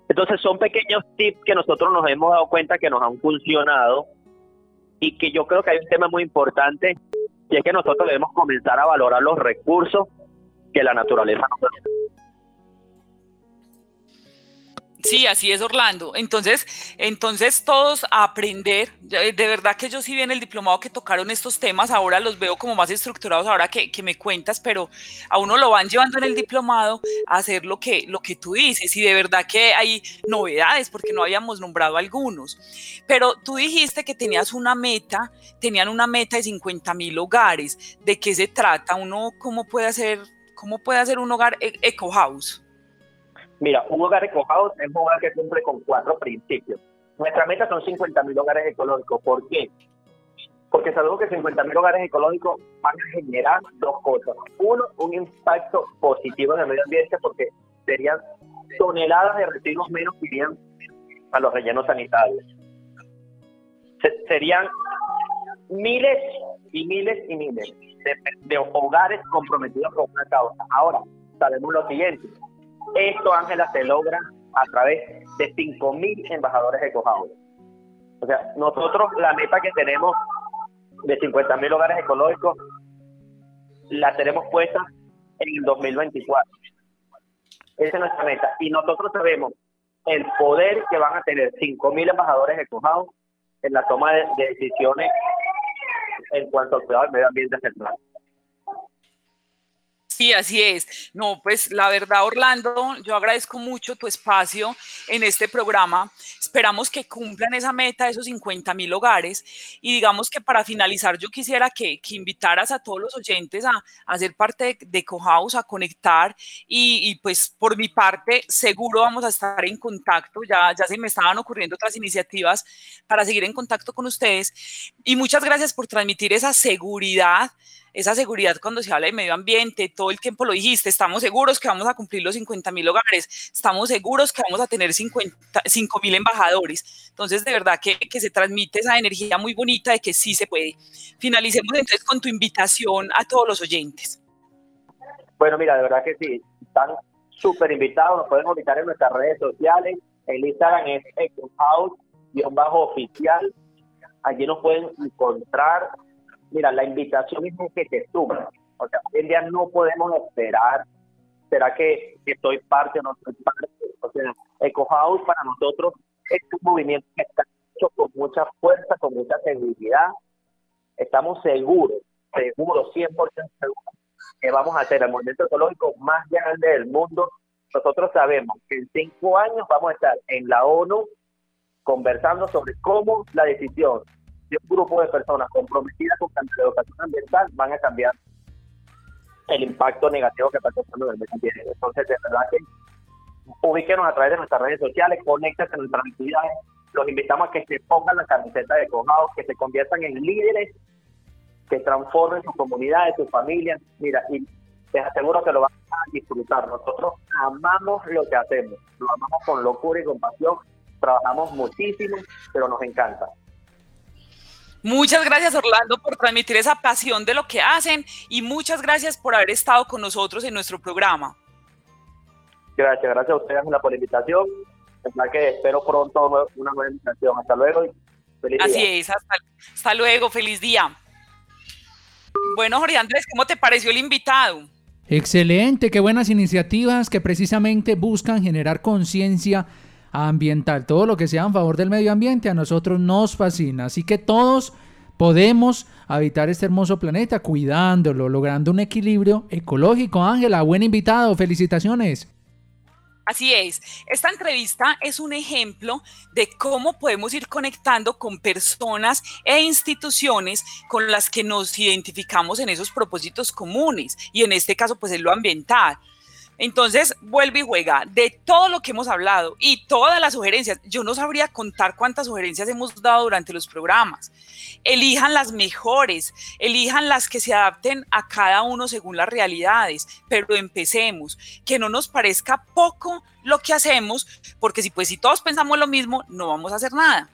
Entonces son pequeños tips que nosotros nos hemos dado cuenta que nos han funcionado y que yo creo que hay un tema muy importante y es que nosotros debemos comenzar a valorar los recursos que la naturaleza nos da. Sí, así es Orlando. Entonces, entonces todos a aprender. De verdad que yo sí vi en el diplomado que tocaron estos temas, ahora los veo como más estructurados ahora que, que, me cuentas, pero a uno lo van llevando en el diplomado a hacer lo que, lo que tú dices. Y de verdad que hay novedades, porque no habíamos nombrado algunos. Pero tú dijiste que tenías una meta, tenían una meta de 50 mil hogares. ¿De qué se trata? Uno, ¿cómo puede hacer, cómo puede hacer un hogar e-, eco house? Mira, un hogar ecológico es un hogar que cumple con cuatro principios. Nuestra meta son 50.000 hogares ecológicos. ¿Por qué? Porque sabemos que 50.000 hogares ecológicos van a generar dos cosas. Uno, un impacto positivo en el medio ambiente porque serían toneladas de residuos menos que irían a los rellenos sanitarios. serían miles y miles y miles de, de hogares comprometidos con una causa. Ahora, sabemos lo siguiente esto, Ángela, se logra a través de 5.000 embajadores ecohouse. O sea, nosotros la meta que tenemos de 50.000 hogares ecológicos la tenemos puesta en el 2024. Esa es nuestra meta. Y nosotros sabemos el poder que van a tener 5.000 embajadores ecohouse en la toma de, decisiones en cuanto al cuidado del medio ambiente central. Sí, así es. No, pues la verdad, Orlando, yo agradezco mucho tu espacio en este programa. Esperamos que cumplan esa meta esos 50 mil hogares. Y digamos que para finalizar, yo quisiera que, invitaras a todos los oyentes a, a ser parte de, de Cohouse, a conectar. Y, pues por mi parte, seguro vamos a estar en contacto. Ya, ya se me estaban ocurriendo otras iniciativas para seguir en contacto con ustedes. Y muchas gracias por transmitir esa seguridad esa seguridad cuando se habla de medio ambiente, todo el tiempo lo dijiste, estamos seguros que vamos a cumplir los 50 mil hogares, estamos seguros que vamos a tener 5 mil embajadores. Entonces, de verdad que, que, se transmite esa energía muy bonita de que sí se puede. Finalicemos entonces con tu invitación a todos los oyentes. Bueno, mira, de verdad que sí, están súper invitados, nos pueden ubicar en nuestras redes sociales, el Instagram es ecohouse-oficial, allí nos pueden encontrar mira, la invitación es que te sumen. O sea, hoy en día no podemos esperar, ¿será que, estoy parte o no estoy parte? O sea, Eco House para nosotros es un movimiento que está hecho con mucha fuerza, con mucha seguridad. Estamos seguros, seguros, 100% seguros, que vamos a ser el movimiento ecológico más grande del mundo. Nosotros sabemos que en cinco años vamos a estar en la ONU conversando sobre cómo la decisión un grupo de personas comprometidas con la educación ambiental van a cambiar el impacto negativo que está causando el medio ambiente. Entonces, de verdad que ubíquenos a través de nuestras redes sociales, conéctense en nuestras actividades, los invitamos a que se pongan la camiseta de Cojados, que se conviertan en líderes, que transformen sus comunidades, sus familias. Mira, y les aseguro que lo van a disfrutar. Nosotros amamos lo que hacemos, lo amamos con locura y con pasión, trabajamos muchísimo, pero nos encanta. Muchas gracias Orlando por transmitir esa pasión de lo que hacen y muchas gracias por haber estado con nosotros en nuestro programa. Gracias, gracias a ustedes por la invitación. Es que espero pronto una nueva invitación. Hasta luego y feliz Así es, hasta, luego, feliz día. Bueno, Jorge Andrés, ¿cómo te pareció el invitado? Excelente, qué buenas iniciativas que precisamente buscan generar conciencia ambiental, todo lo que sea en favor del medio ambiente a nosotros nos fascina. Así que todos podemos habitar este hermoso planeta cuidándolo, logrando un equilibrio ecológico. Ángela, buen invitado, felicitaciones. Así es, esta entrevista es un ejemplo de cómo podemos ir conectando con personas e instituciones con las que nos identificamos en esos propósitos comunes y en este caso pues es lo ambiental. Entonces, vuelve y juega de todo lo que hemos hablado y todas las sugerencias. Yo no sabría contar cuántas sugerencias hemos dado durante los programas. Elijan las mejores, elijan las que se adapten a cada uno según las realidades, pero empecemos, que no nos parezca poco lo que hacemos, porque si pues si todos pensamos lo mismo, no vamos a hacer nada.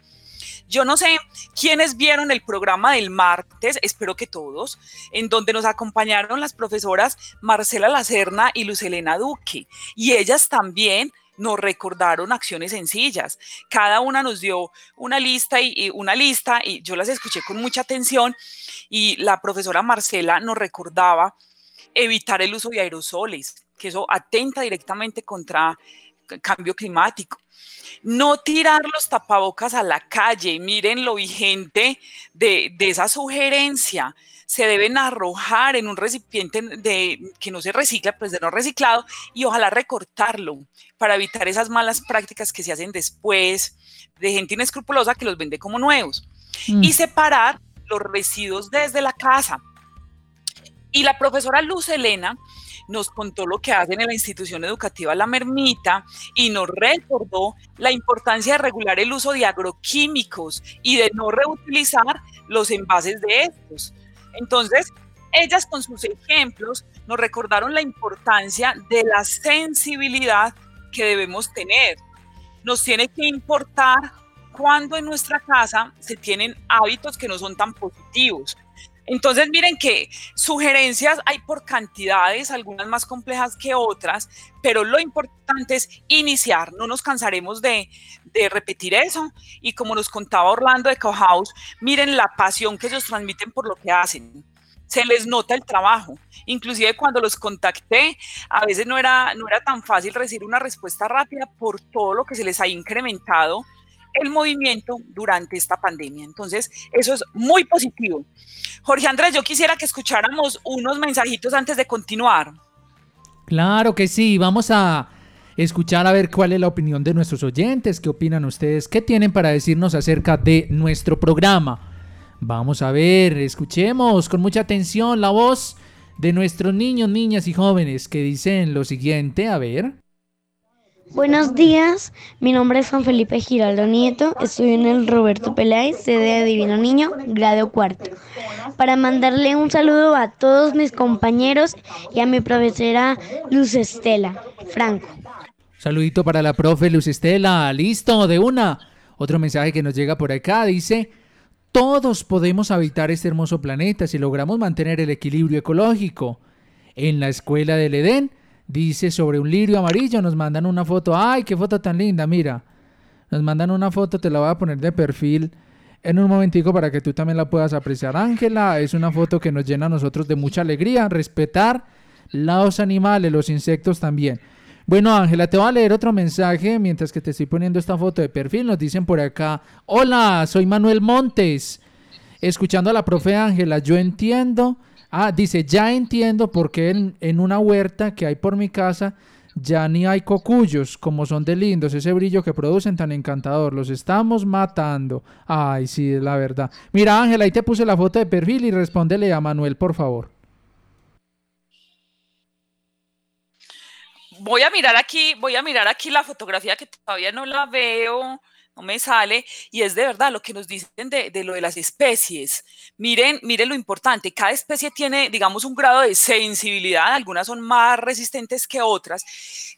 Yo no sé quiénes vieron el programa del martes, espero que todos, en donde nos acompañaron las profesoras Marcela Lacerna y Lucelena Duque. Y ellas también nos recordaron acciones sencillas. Cada una nos dio una lista y, una lista y yo las escuché con mucha atención y la profesora Marcela nos recordaba evitar el uso de aerosoles, que eso atenta directamente contra cambio climático. No tirar los tapabocas a la calle. Miren lo vigente de, esa sugerencia. Se deben arrojar en un recipiente de, que no se recicla, pues de no reciclado, y ojalá recortarlo para evitar esas malas prácticas que se hacen después de gente inescrupulosa que los vende como nuevos. Mm. Y separar los residuos desde la casa. Y la profesora Luz Elena nos contó lo que hacen en la institución educativa La Mermita y nos recordó la importancia de regular el uso de agroquímicos y de no reutilizar los envases de estos. Entonces, ellas con sus ejemplos nos recordaron la importancia de la sensibilidad que debemos tener. Nos tiene que importar cuando en nuestra casa se tienen hábitos que no son tan positivos, entonces, miren que sugerencias hay por cantidades, algunas más complejas que otras, pero lo importante es iniciar, no nos cansaremos de, repetir eso. Y como nos contaba Orlando de Cowhouse, miren la pasión que ellos transmiten por lo que hacen. Se les nota el trabajo. Inclusive cuando los contacté, a veces no era, no era tan fácil recibir una respuesta rápida por todo lo que se les ha incrementado el movimiento durante esta pandemia. Entonces, eso es muy positivo. Jorge Andrés, yo quisiera que escucháramos unos mensajitos antes de continuar. Claro que sí, vamos a escuchar a ver cuál es la opinión de nuestros oyentes, qué opinan ustedes, qué tienen para decirnos acerca de nuestro programa. Vamos a ver, escuchemos con mucha atención la voz de nuestros niños, niñas y jóvenes que dicen lo siguiente, a ver. Buenos días, mi nombre es Juan Felipe Giraldo Nieto, estoy en el Roberto Peláez, sede de Divino Niño, grado cuarto, para mandarle un saludo a todos mis compañeros y a mi profesora Luz Estela Franco. Saludito para la profe Luz Estela, listo, de una. Otro mensaje que nos llega por acá dice, todos podemos habitar este hermoso planeta si logramos mantener el equilibrio ecológico. En la escuela del Edén dice sobre un lirio amarillo, nos mandan una foto, ay, qué foto tan linda, mira. Nos mandan una foto, te la voy a poner de perfil en un momentico para que tú también la puedas apreciar. Ángela, es una foto que nos llena a nosotros de mucha alegría, respetar los animales, los insectos también. Bueno, Ángela, te voy a leer otro mensaje mientras que te estoy poniendo esta foto de perfil. Nos dicen por acá, hola, soy Manuel Montes. Escuchando a la profe Ángela, yo entiendo Ah, dice, ya entiendo por qué en, una huerta que hay por mi casa ya ni hay cocuyos, como son de lindos, ese brillo que producen tan encantador, los estamos matando. Ay, sí, es la verdad. Mira, Ángela, ahí te puse la foto de perfil y respóndele a Manuel, por favor. Voy a mirar aquí, voy a mirar aquí la fotografía que todavía no la veo no me sale, y es de verdad lo que nos dicen de, lo de las especies. Miren, miren lo importante, cada especie tiene, digamos, un grado de sensibilidad, algunas son más resistentes que otras,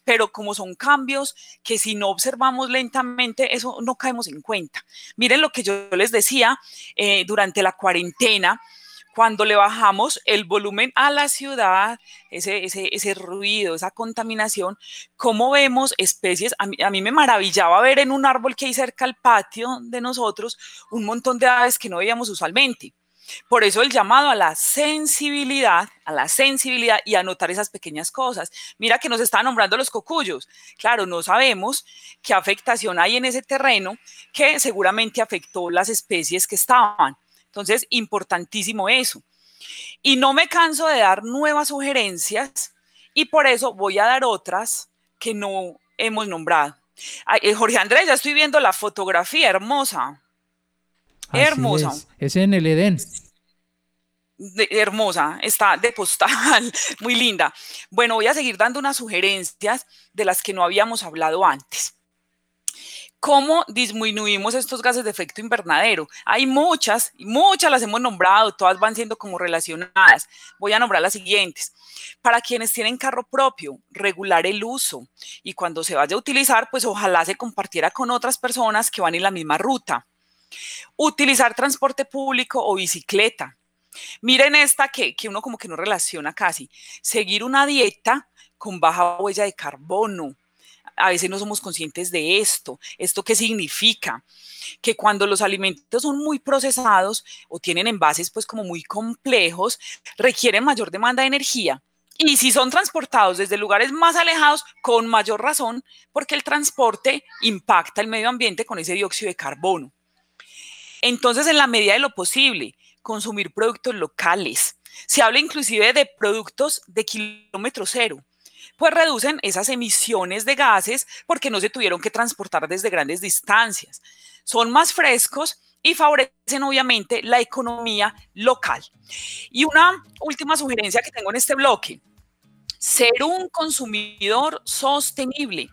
pero como son cambios que si no observamos lentamente, eso no caemos en cuenta. Miren lo que yo les decía eh, durante la cuarentena, cuando le bajamos el volumen a la ciudad, ese, ese, ruido, esa contaminación, cómo vemos especies, a mí, me maravillaba ver en un árbol que hay cerca al patio de nosotros un montón de aves que no veíamos usualmente. Por eso el llamado a la sensibilidad, a la sensibilidad y a notar esas pequeñas cosas. Mira que nos están nombrando los cocuyos. Claro, no sabemos qué afectación hay en ese terreno que seguramente afectó las especies que estaban. Entonces, importantísimo eso. Y no me canso de dar nuevas sugerencias y por eso voy a dar otras que no hemos nombrado. Eh, Jorge Andrés, ya estoy viendo la fotografía hermosa. hermosa. Es. en el Edén. hermosa, está de postal, muy linda. Bueno, voy a seguir dando unas sugerencias de las que no habíamos hablado antes. ¿Cómo disminuimos estos gases de efecto invernadero? Hay muchas, muchas las hemos nombrado, todas van siendo como relacionadas. Voy a nombrar las siguientes. Para quienes tienen carro propio, regular el uso y cuando se vaya a utilizar, pues ojalá se compartiera con otras personas que van en la misma ruta. Utilizar transporte público o bicicleta. Miren esta que, que uno como que no relaciona casi. Seguir una dieta con baja huella de carbono a veces no somos conscientes de esto. ¿Esto qué significa? Que cuando los alimentos son muy procesados o tienen envases pues como muy complejos, requieren mayor demanda de energía. Y si son transportados desde lugares más alejados, con mayor razón, porque el transporte impacta el medio ambiente con ese dióxido de carbono. Entonces, en la medida de lo posible, consumir productos locales. Se habla inclusive de productos de kilómetro cero pues reducen esas emisiones de gases porque no se tuvieron que transportar desde grandes distancias. Son más frescos y favorecen obviamente la economía local. Y una última sugerencia que tengo en este bloque, ser un consumidor sostenible.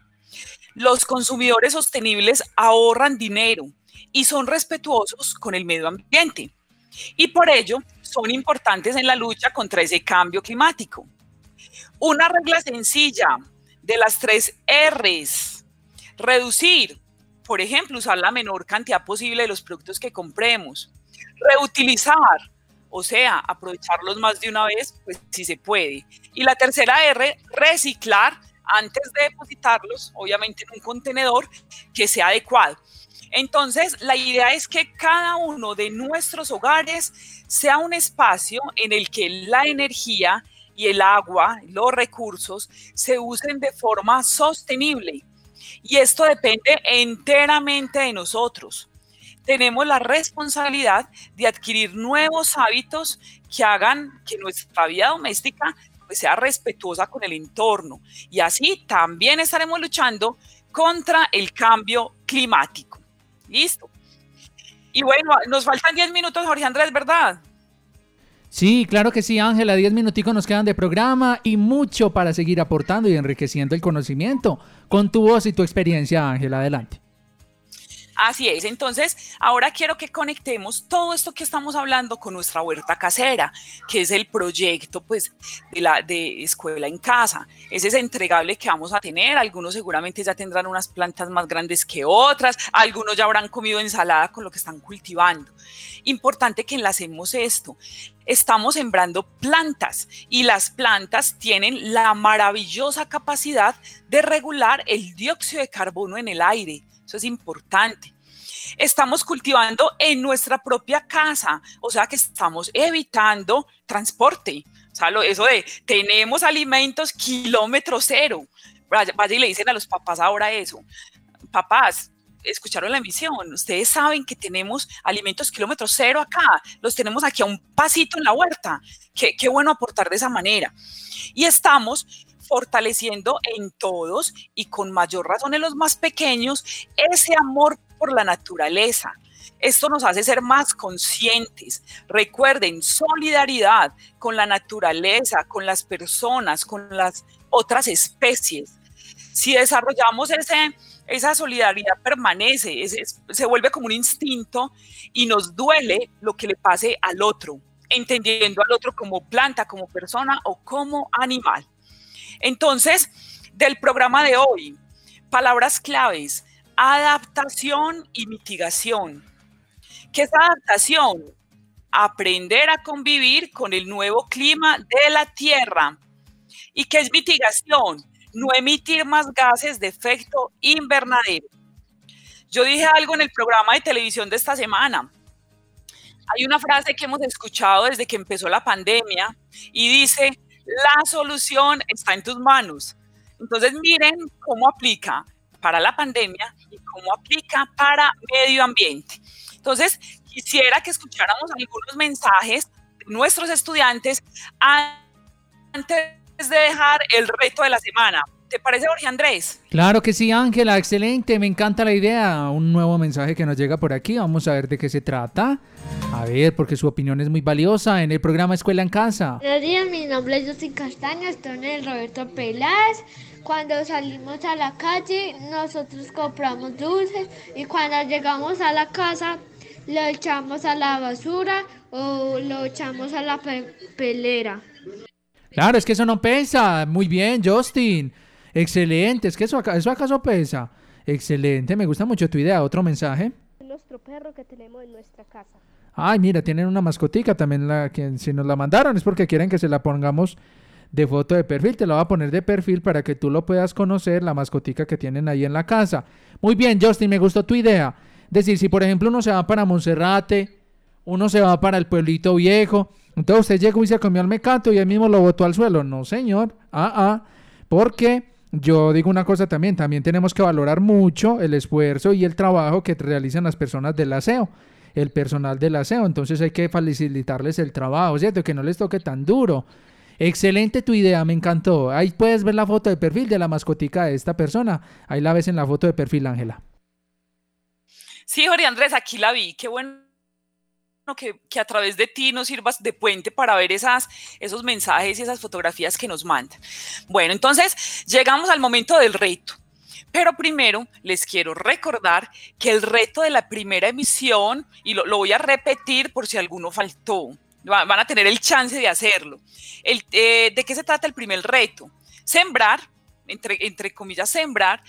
Los consumidores sostenibles ahorran dinero y son respetuosos con el medio ambiente. Y por ello son importantes en la lucha contra ese cambio climático. Una regla sencilla de las tres R's. Reducir, por ejemplo, usar la menor cantidad posible de los productos que compremos. Reutilizar, o sea, aprovecharlos más de una vez, pues si se puede. Y la tercera R, reciclar antes de depositarlos, obviamente en un contenedor que sea adecuado. Entonces, la idea es que cada uno de nuestros hogares sea un espacio en el que la energía y el agua, los recursos, se usen de forma sostenible. Y esto depende enteramente de nosotros. Tenemos la responsabilidad de adquirir nuevos hábitos que hagan que nuestra vida doméstica pues, sea respetuosa con el entorno y así también estaremos luchando contra el cambio climático. Listo. Y bueno, nos faltan 10 minutos, Jorge Andrés, ¿verdad? Sí, claro que sí, Ángela. 10 minuticos nos quedan de programa y mucho para seguir aportando y enriqueciendo el conocimiento con tu voz y tu experiencia, Ángela. Adelante. Así es, entonces ahora quiero que conectemos todo esto que estamos hablando con nuestra huerta casera, que es el proyecto pues de la de escuela en casa. Ese es entregable que vamos a tener, algunos seguramente ya tendrán unas plantas más grandes que otras, algunos ya habrán comido ensalada con lo que están cultivando. Importante que enlacemos esto. Estamos sembrando plantas y las plantas tienen la maravillosa capacidad de regular el dióxido de carbono en el aire eso es importante. Estamos cultivando en nuestra propia casa, o sea que estamos evitando transporte. O sea, eso de tenemos alimentos kilómetro cero. Vaya, y le dicen a los papás ahora eso. Papás, escucharon la emisión, ustedes saben que tenemos alimentos kilómetro cero acá, los tenemos aquí a un pasito en la huerta. Qué, qué bueno aportar de esa manera. Y estamos fortaleciendo en todos y con mayor razón en los más pequeños ese amor por la naturaleza. Esto nos hace ser más conscientes. Recuerden, solidaridad con la naturaleza, con las personas, con las otras especies. Si desarrollamos ese, esa solidaridad permanece, se vuelve como un instinto y nos duele lo que le pase al otro, entendiendo al otro como planta, como persona o como animal. Entonces, del programa de hoy, palabras claves, adaptación y mitigación. ¿Qué es adaptación? Aprender a convivir con el nuevo clima de la Tierra. ¿Y qué es mitigación? No emitir más gases de efecto invernadero. Yo dije algo en el programa de televisión de esta semana. Hay una frase que hemos escuchado desde que empezó la pandemia y dice, la solución está en tus manos. Entonces miren cómo aplica para la pandemia y cómo aplica para medio ambiente. Entonces, quisiera que escucháramos algunos mensajes de nuestros estudiantes antes de dejar el reto de la semana. ¿Te parece, Jorge Andrés? Claro que sí, Ángela, excelente, me encanta la idea. Un nuevo mensaje que nos llega por aquí, vamos a ver de qué se trata. A ver, porque su opinión es muy valiosa en el programa Escuela en Casa. Buenos días, mi nombre es Justin Castaño, estoy en el Roberto Peláez. Cuando salimos a la calle, nosotros compramos dulces y cuando llegamos a la casa, lo echamos a la basura o lo echamos a la pelera. Claro, es que eso no pesa. Muy bien, Justin. Excelente, es que eso, eso acaso pesa. Excelente, me gusta mucho tu idea. ¿Otro mensaje? Nuestro perro que tenemos en nuestra casa. Ay, mira, tienen una mascotica también. La, que, si nos la mandaron es porque quieren que se la pongamos de foto de perfil. Te la voy a poner de perfil para que tú lo puedas conocer, la mascotica que tienen ahí en la casa. Muy bien, Justin, me gustó tu idea. Decir, si por ejemplo uno se va para Monserrate, uno se va para el pueblito viejo, entonces usted llegó y se comió al mecato y él mismo lo botó al suelo. No, señor. Ah, ah. Porque yo digo una cosa también, también tenemos que valorar mucho el esfuerzo y el trabajo que realizan las personas del aseo, el personal del aseo, entonces hay que facilitarles el trabajo, ¿cierto? Que no les toque tan duro. Excelente tu idea, me encantó. Ahí puedes ver la foto de perfil de la mascotica de esta persona. Ahí la ves en la foto de perfil, Ángela. Sí, Jorge Andrés, aquí la vi. Qué bueno que, que, a través de ti nos sirvas de puente para ver esas, esos mensajes y esas fotografías que nos mandan. Bueno, entonces llegamos al momento del reto. Pero primero les quiero recordar que el reto de la primera emisión, y lo, voy a repetir por si alguno faltó, van a tener el chance de hacerlo. El, eh, ¿De qué se trata el primer reto? Sembrar, entre, entre comillas, sembrar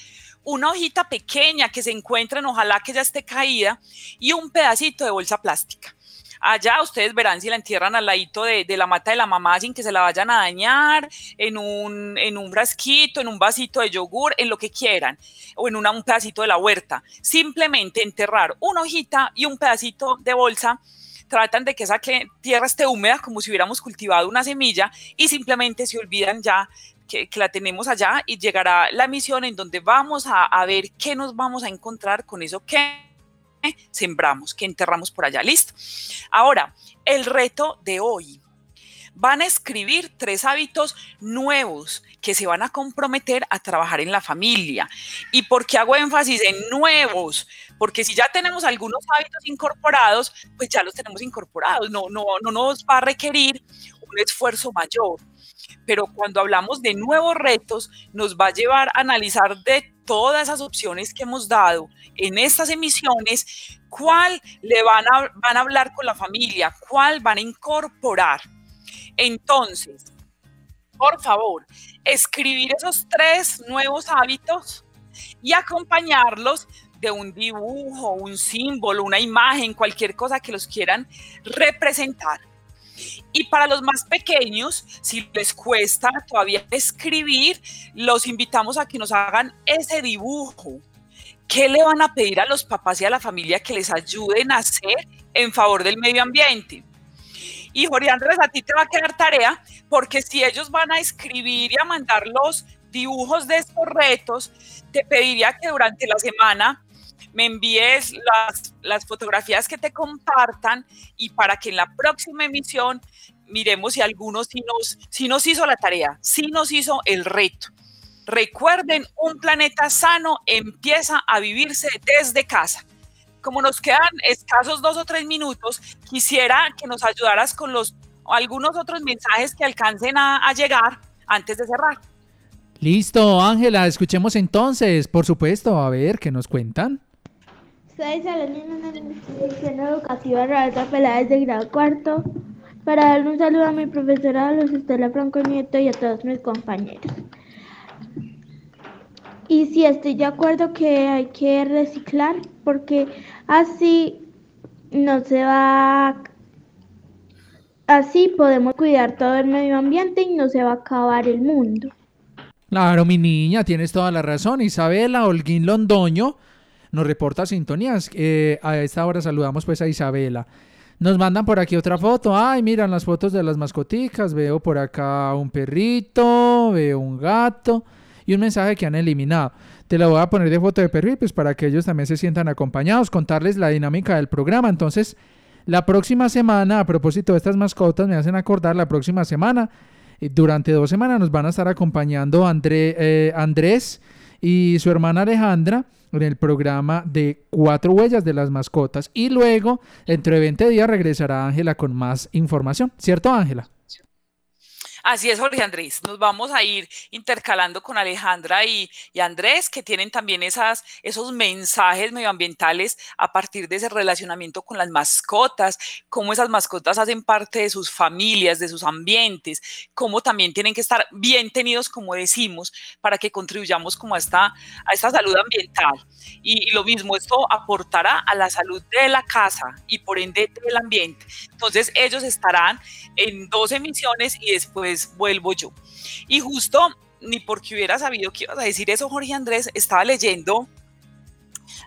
una hojita pequeña que se encuentren, ojalá que ya esté caída, y un pedacito de bolsa plástica. Allá ustedes verán si la entierran al ladito de, la mata de la mamá sin que se la vayan a dañar, en un, en un en un vasito de yogur, en lo que quieran, o en un pedacito de la huerta. Simplemente enterrar una hojita y un pedacito de bolsa tratan de que esa tierra esté húmeda como si hubiéramos cultivado una semilla y simplemente se olvidan ya que, la tenemos allá y llegará la misión en donde vamos a, ver qué nos vamos a encontrar con eso sembramos, que enterramos por allá. Listo. Ahora, el reto de hoy. van a escribir tres hábitos nuevos que se van a comprometer a trabajar en la familia. ¿Y por qué hago énfasis en nuevos? Porque si ya tenemos algunos hábitos incorporados, pues ya los tenemos incorporados, no, no, no nos va a requerir un esfuerzo mayor. Pero cuando hablamos de nuevos retos, nos va a llevar a analizar de todas esas opciones que hemos dado en estas emisiones, cuál le van a, van a hablar con la familia, cuál van a incorporar. Entonces, por favor, escribir esos tres nuevos hábitos y acompañarlos de un dibujo, un símbolo, una imagen, cualquier cosa que los quieran representar. Y para los más pequeños, si les cuesta todavía escribir, los invitamos a que nos hagan ese dibujo. ¿Qué le van a pedir a los papás y a la familia que les ayuden a hacer en favor del medio ambiente? Y Jorge Andrés, a ti te va a quedar tarea, porque si ellos van a escribir y a mandar los dibujos de estos retos, te pediría que durante la semana me envíes las, fotografías que te compartan y para que en la próxima emisión miremos si algunos sí nos, si nos hizo la tarea, si nos hizo el reto. Recuerden, un planeta sano empieza a vivirse desde casa como nos quedan escasos dos o tres minutos, quisiera que nos ayudaras con los algunos otros mensajes que alcancen a, llegar antes de cerrar. Listo, Ángela, escuchemos entonces, por supuesto, a ver, ¿qué nos cuentan? De institución educativa Roberta Peláez de grado cuarto para darle un saludo a mi profesora Luz Estela Franco Nieto y a todos mis compañeros. Y sí, estoy de acuerdo que hay que reciclar porque así no se va, así podemos cuidar todo el medio ambiente y no se va a acabar el mundo. Claro, mi niña, tienes toda la razón. Isabela Holguín Londoño nos reporta sintonías. Eh, a esta hora saludamos pues a Isabela. Nos mandan por aquí otra foto. Ay, miran las fotos de las mascoticas. Veo por acá un perrito, veo un gato y un mensaje que han eliminado. Te la voy a poner de foto de perrito pues para que ellos también se sientan acompañados, contarles la dinámica del programa. Entonces, la próxima semana, a propósito de estas mascotas, me hacen acordar, la próxima semana, eh, durante dos semanas nos van a estar acompañando eh, Andrés y su hermana Alejandra en el programa de Cuatro Huellas de las Mascotas. Y luego, dentro de 20 días, regresará Ángela con más información. ¿Cierto, Ángela? Así es, Jorge Andrés. Nos vamos a ir intercalando con Alejandra y, Andrés, que tienen también esas, esos mensajes medioambientales a partir de ese relacionamiento con las mascotas, cómo esas mascotas hacen parte de sus familias, de sus ambientes, cómo también tienen que estar bien tenidos, como decimos, para que contribuyamos como a esta, a esta salud ambiental. Y, y lo mismo, esto aportará a la salud de la casa y por ende del ambiente. Entonces, ellos estarán en dos emisiones y después vuelvo yo. Y justo, ni porque hubiera sabido que ibas a decir eso, Jorge Andrés, estaba leyendo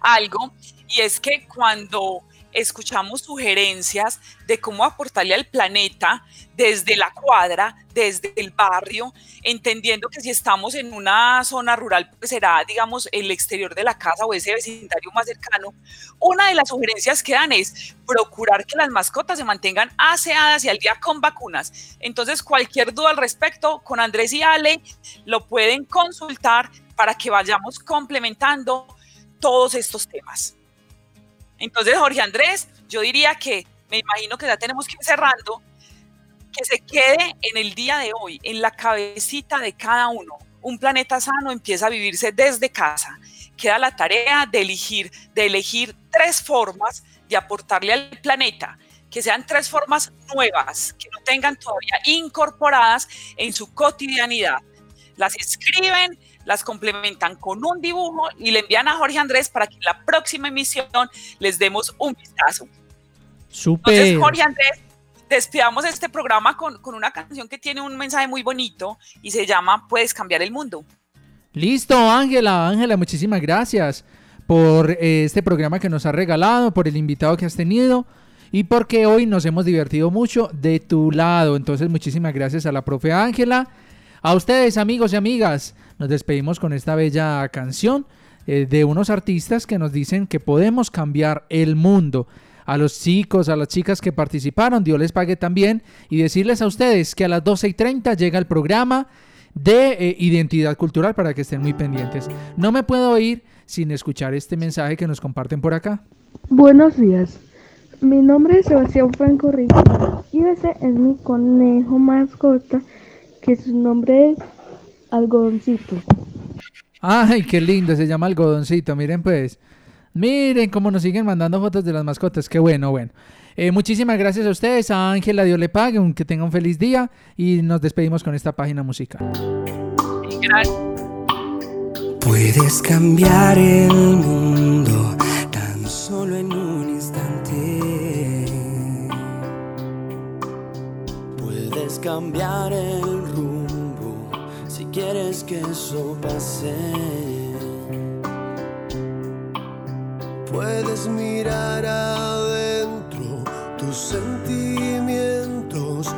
algo y es que cuando escuchamos sugerencias de cómo aportarle al planeta desde la cuadra, desde el barrio, entendiendo que si estamos en una zona rural, pues será, digamos, el exterior de la casa o ese vecindario más cercano. Una de las sugerencias que dan es procurar que las mascotas se mantengan aseadas y al día con vacunas. Entonces, cualquier duda al respecto, con Andrés y Ale lo pueden consultar para que vayamos complementando todos estos temas. Entonces, Jorge Andrés, yo diría que me imagino que ya tenemos que ir cerrando, que se quede en el día de hoy, en la cabecita de cada uno. Un planeta sano empieza a vivirse desde casa. Queda la tarea de elegir, de elegir tres formas de aportarle al planeta, que sean tres formas nuevas, que no tengan todavía incorporadas en su cotidianidad. Las escriben, las complementan con un dibujo y le envían a Jorge Andrés para que en la próxima emisión les demos un vistazo. Súper. Entonces, Jorge Andrés, despidamos este programa con, con una canción que tiene un mensaje muy bonito y se llama Puedes cambiar el mundo. Listo, Ángela, Ángela, muchísimas gracias por eh, este programa que nos ha regalado, por el invitado que has tenido y porque hoy nos hemos divertido mucho de tu lado. Entonces, muchísimas gracias a la profe Ángela. A ustedes, amigos y amigas, nos despedimos con esta bella canción eh, de unos artistas que nos dicen que podemos cambiar el mundo. a los chicos, a las chicas que participaron, Dios les pague también, y decirles a ustedes que a las 12 y 30 llega el programa de eh, identidad cultural para que estén muy pendientes. No me puedo ir sin escuchar este mensaje que nos comparten por acá. Buenos días. Mi nombre es Sebastián Franco Rico y ese es mi conejo mascota que su nombre es Algodoncito. Ay, qué lindo, se llama Algodoncito. Miren pues, miren cómo nos siguen mandando fotos de las mascotas. Qué bueno, bueno. Eh, muchísimas gracias a ustedes, a Ángela, Dios le pague, que tenga un feliz día y nos despedimos con esta página musical. Puedes cambiar el mundo tan solo en un instante. Puedes cambiar el si quieres que eso pase. Puedes mirar adentro tus sentimientos.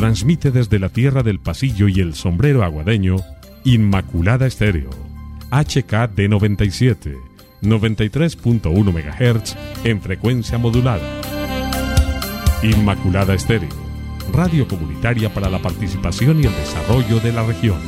Transmite desde la tierra del pasillo y el sombrero aguadeño Inmaculada Estéreo, HKD 97, 93.1 MHz en frecuencia modulada. Inmaculada Estéreo, radio comunitaria para la participación y el desarrollo de la región.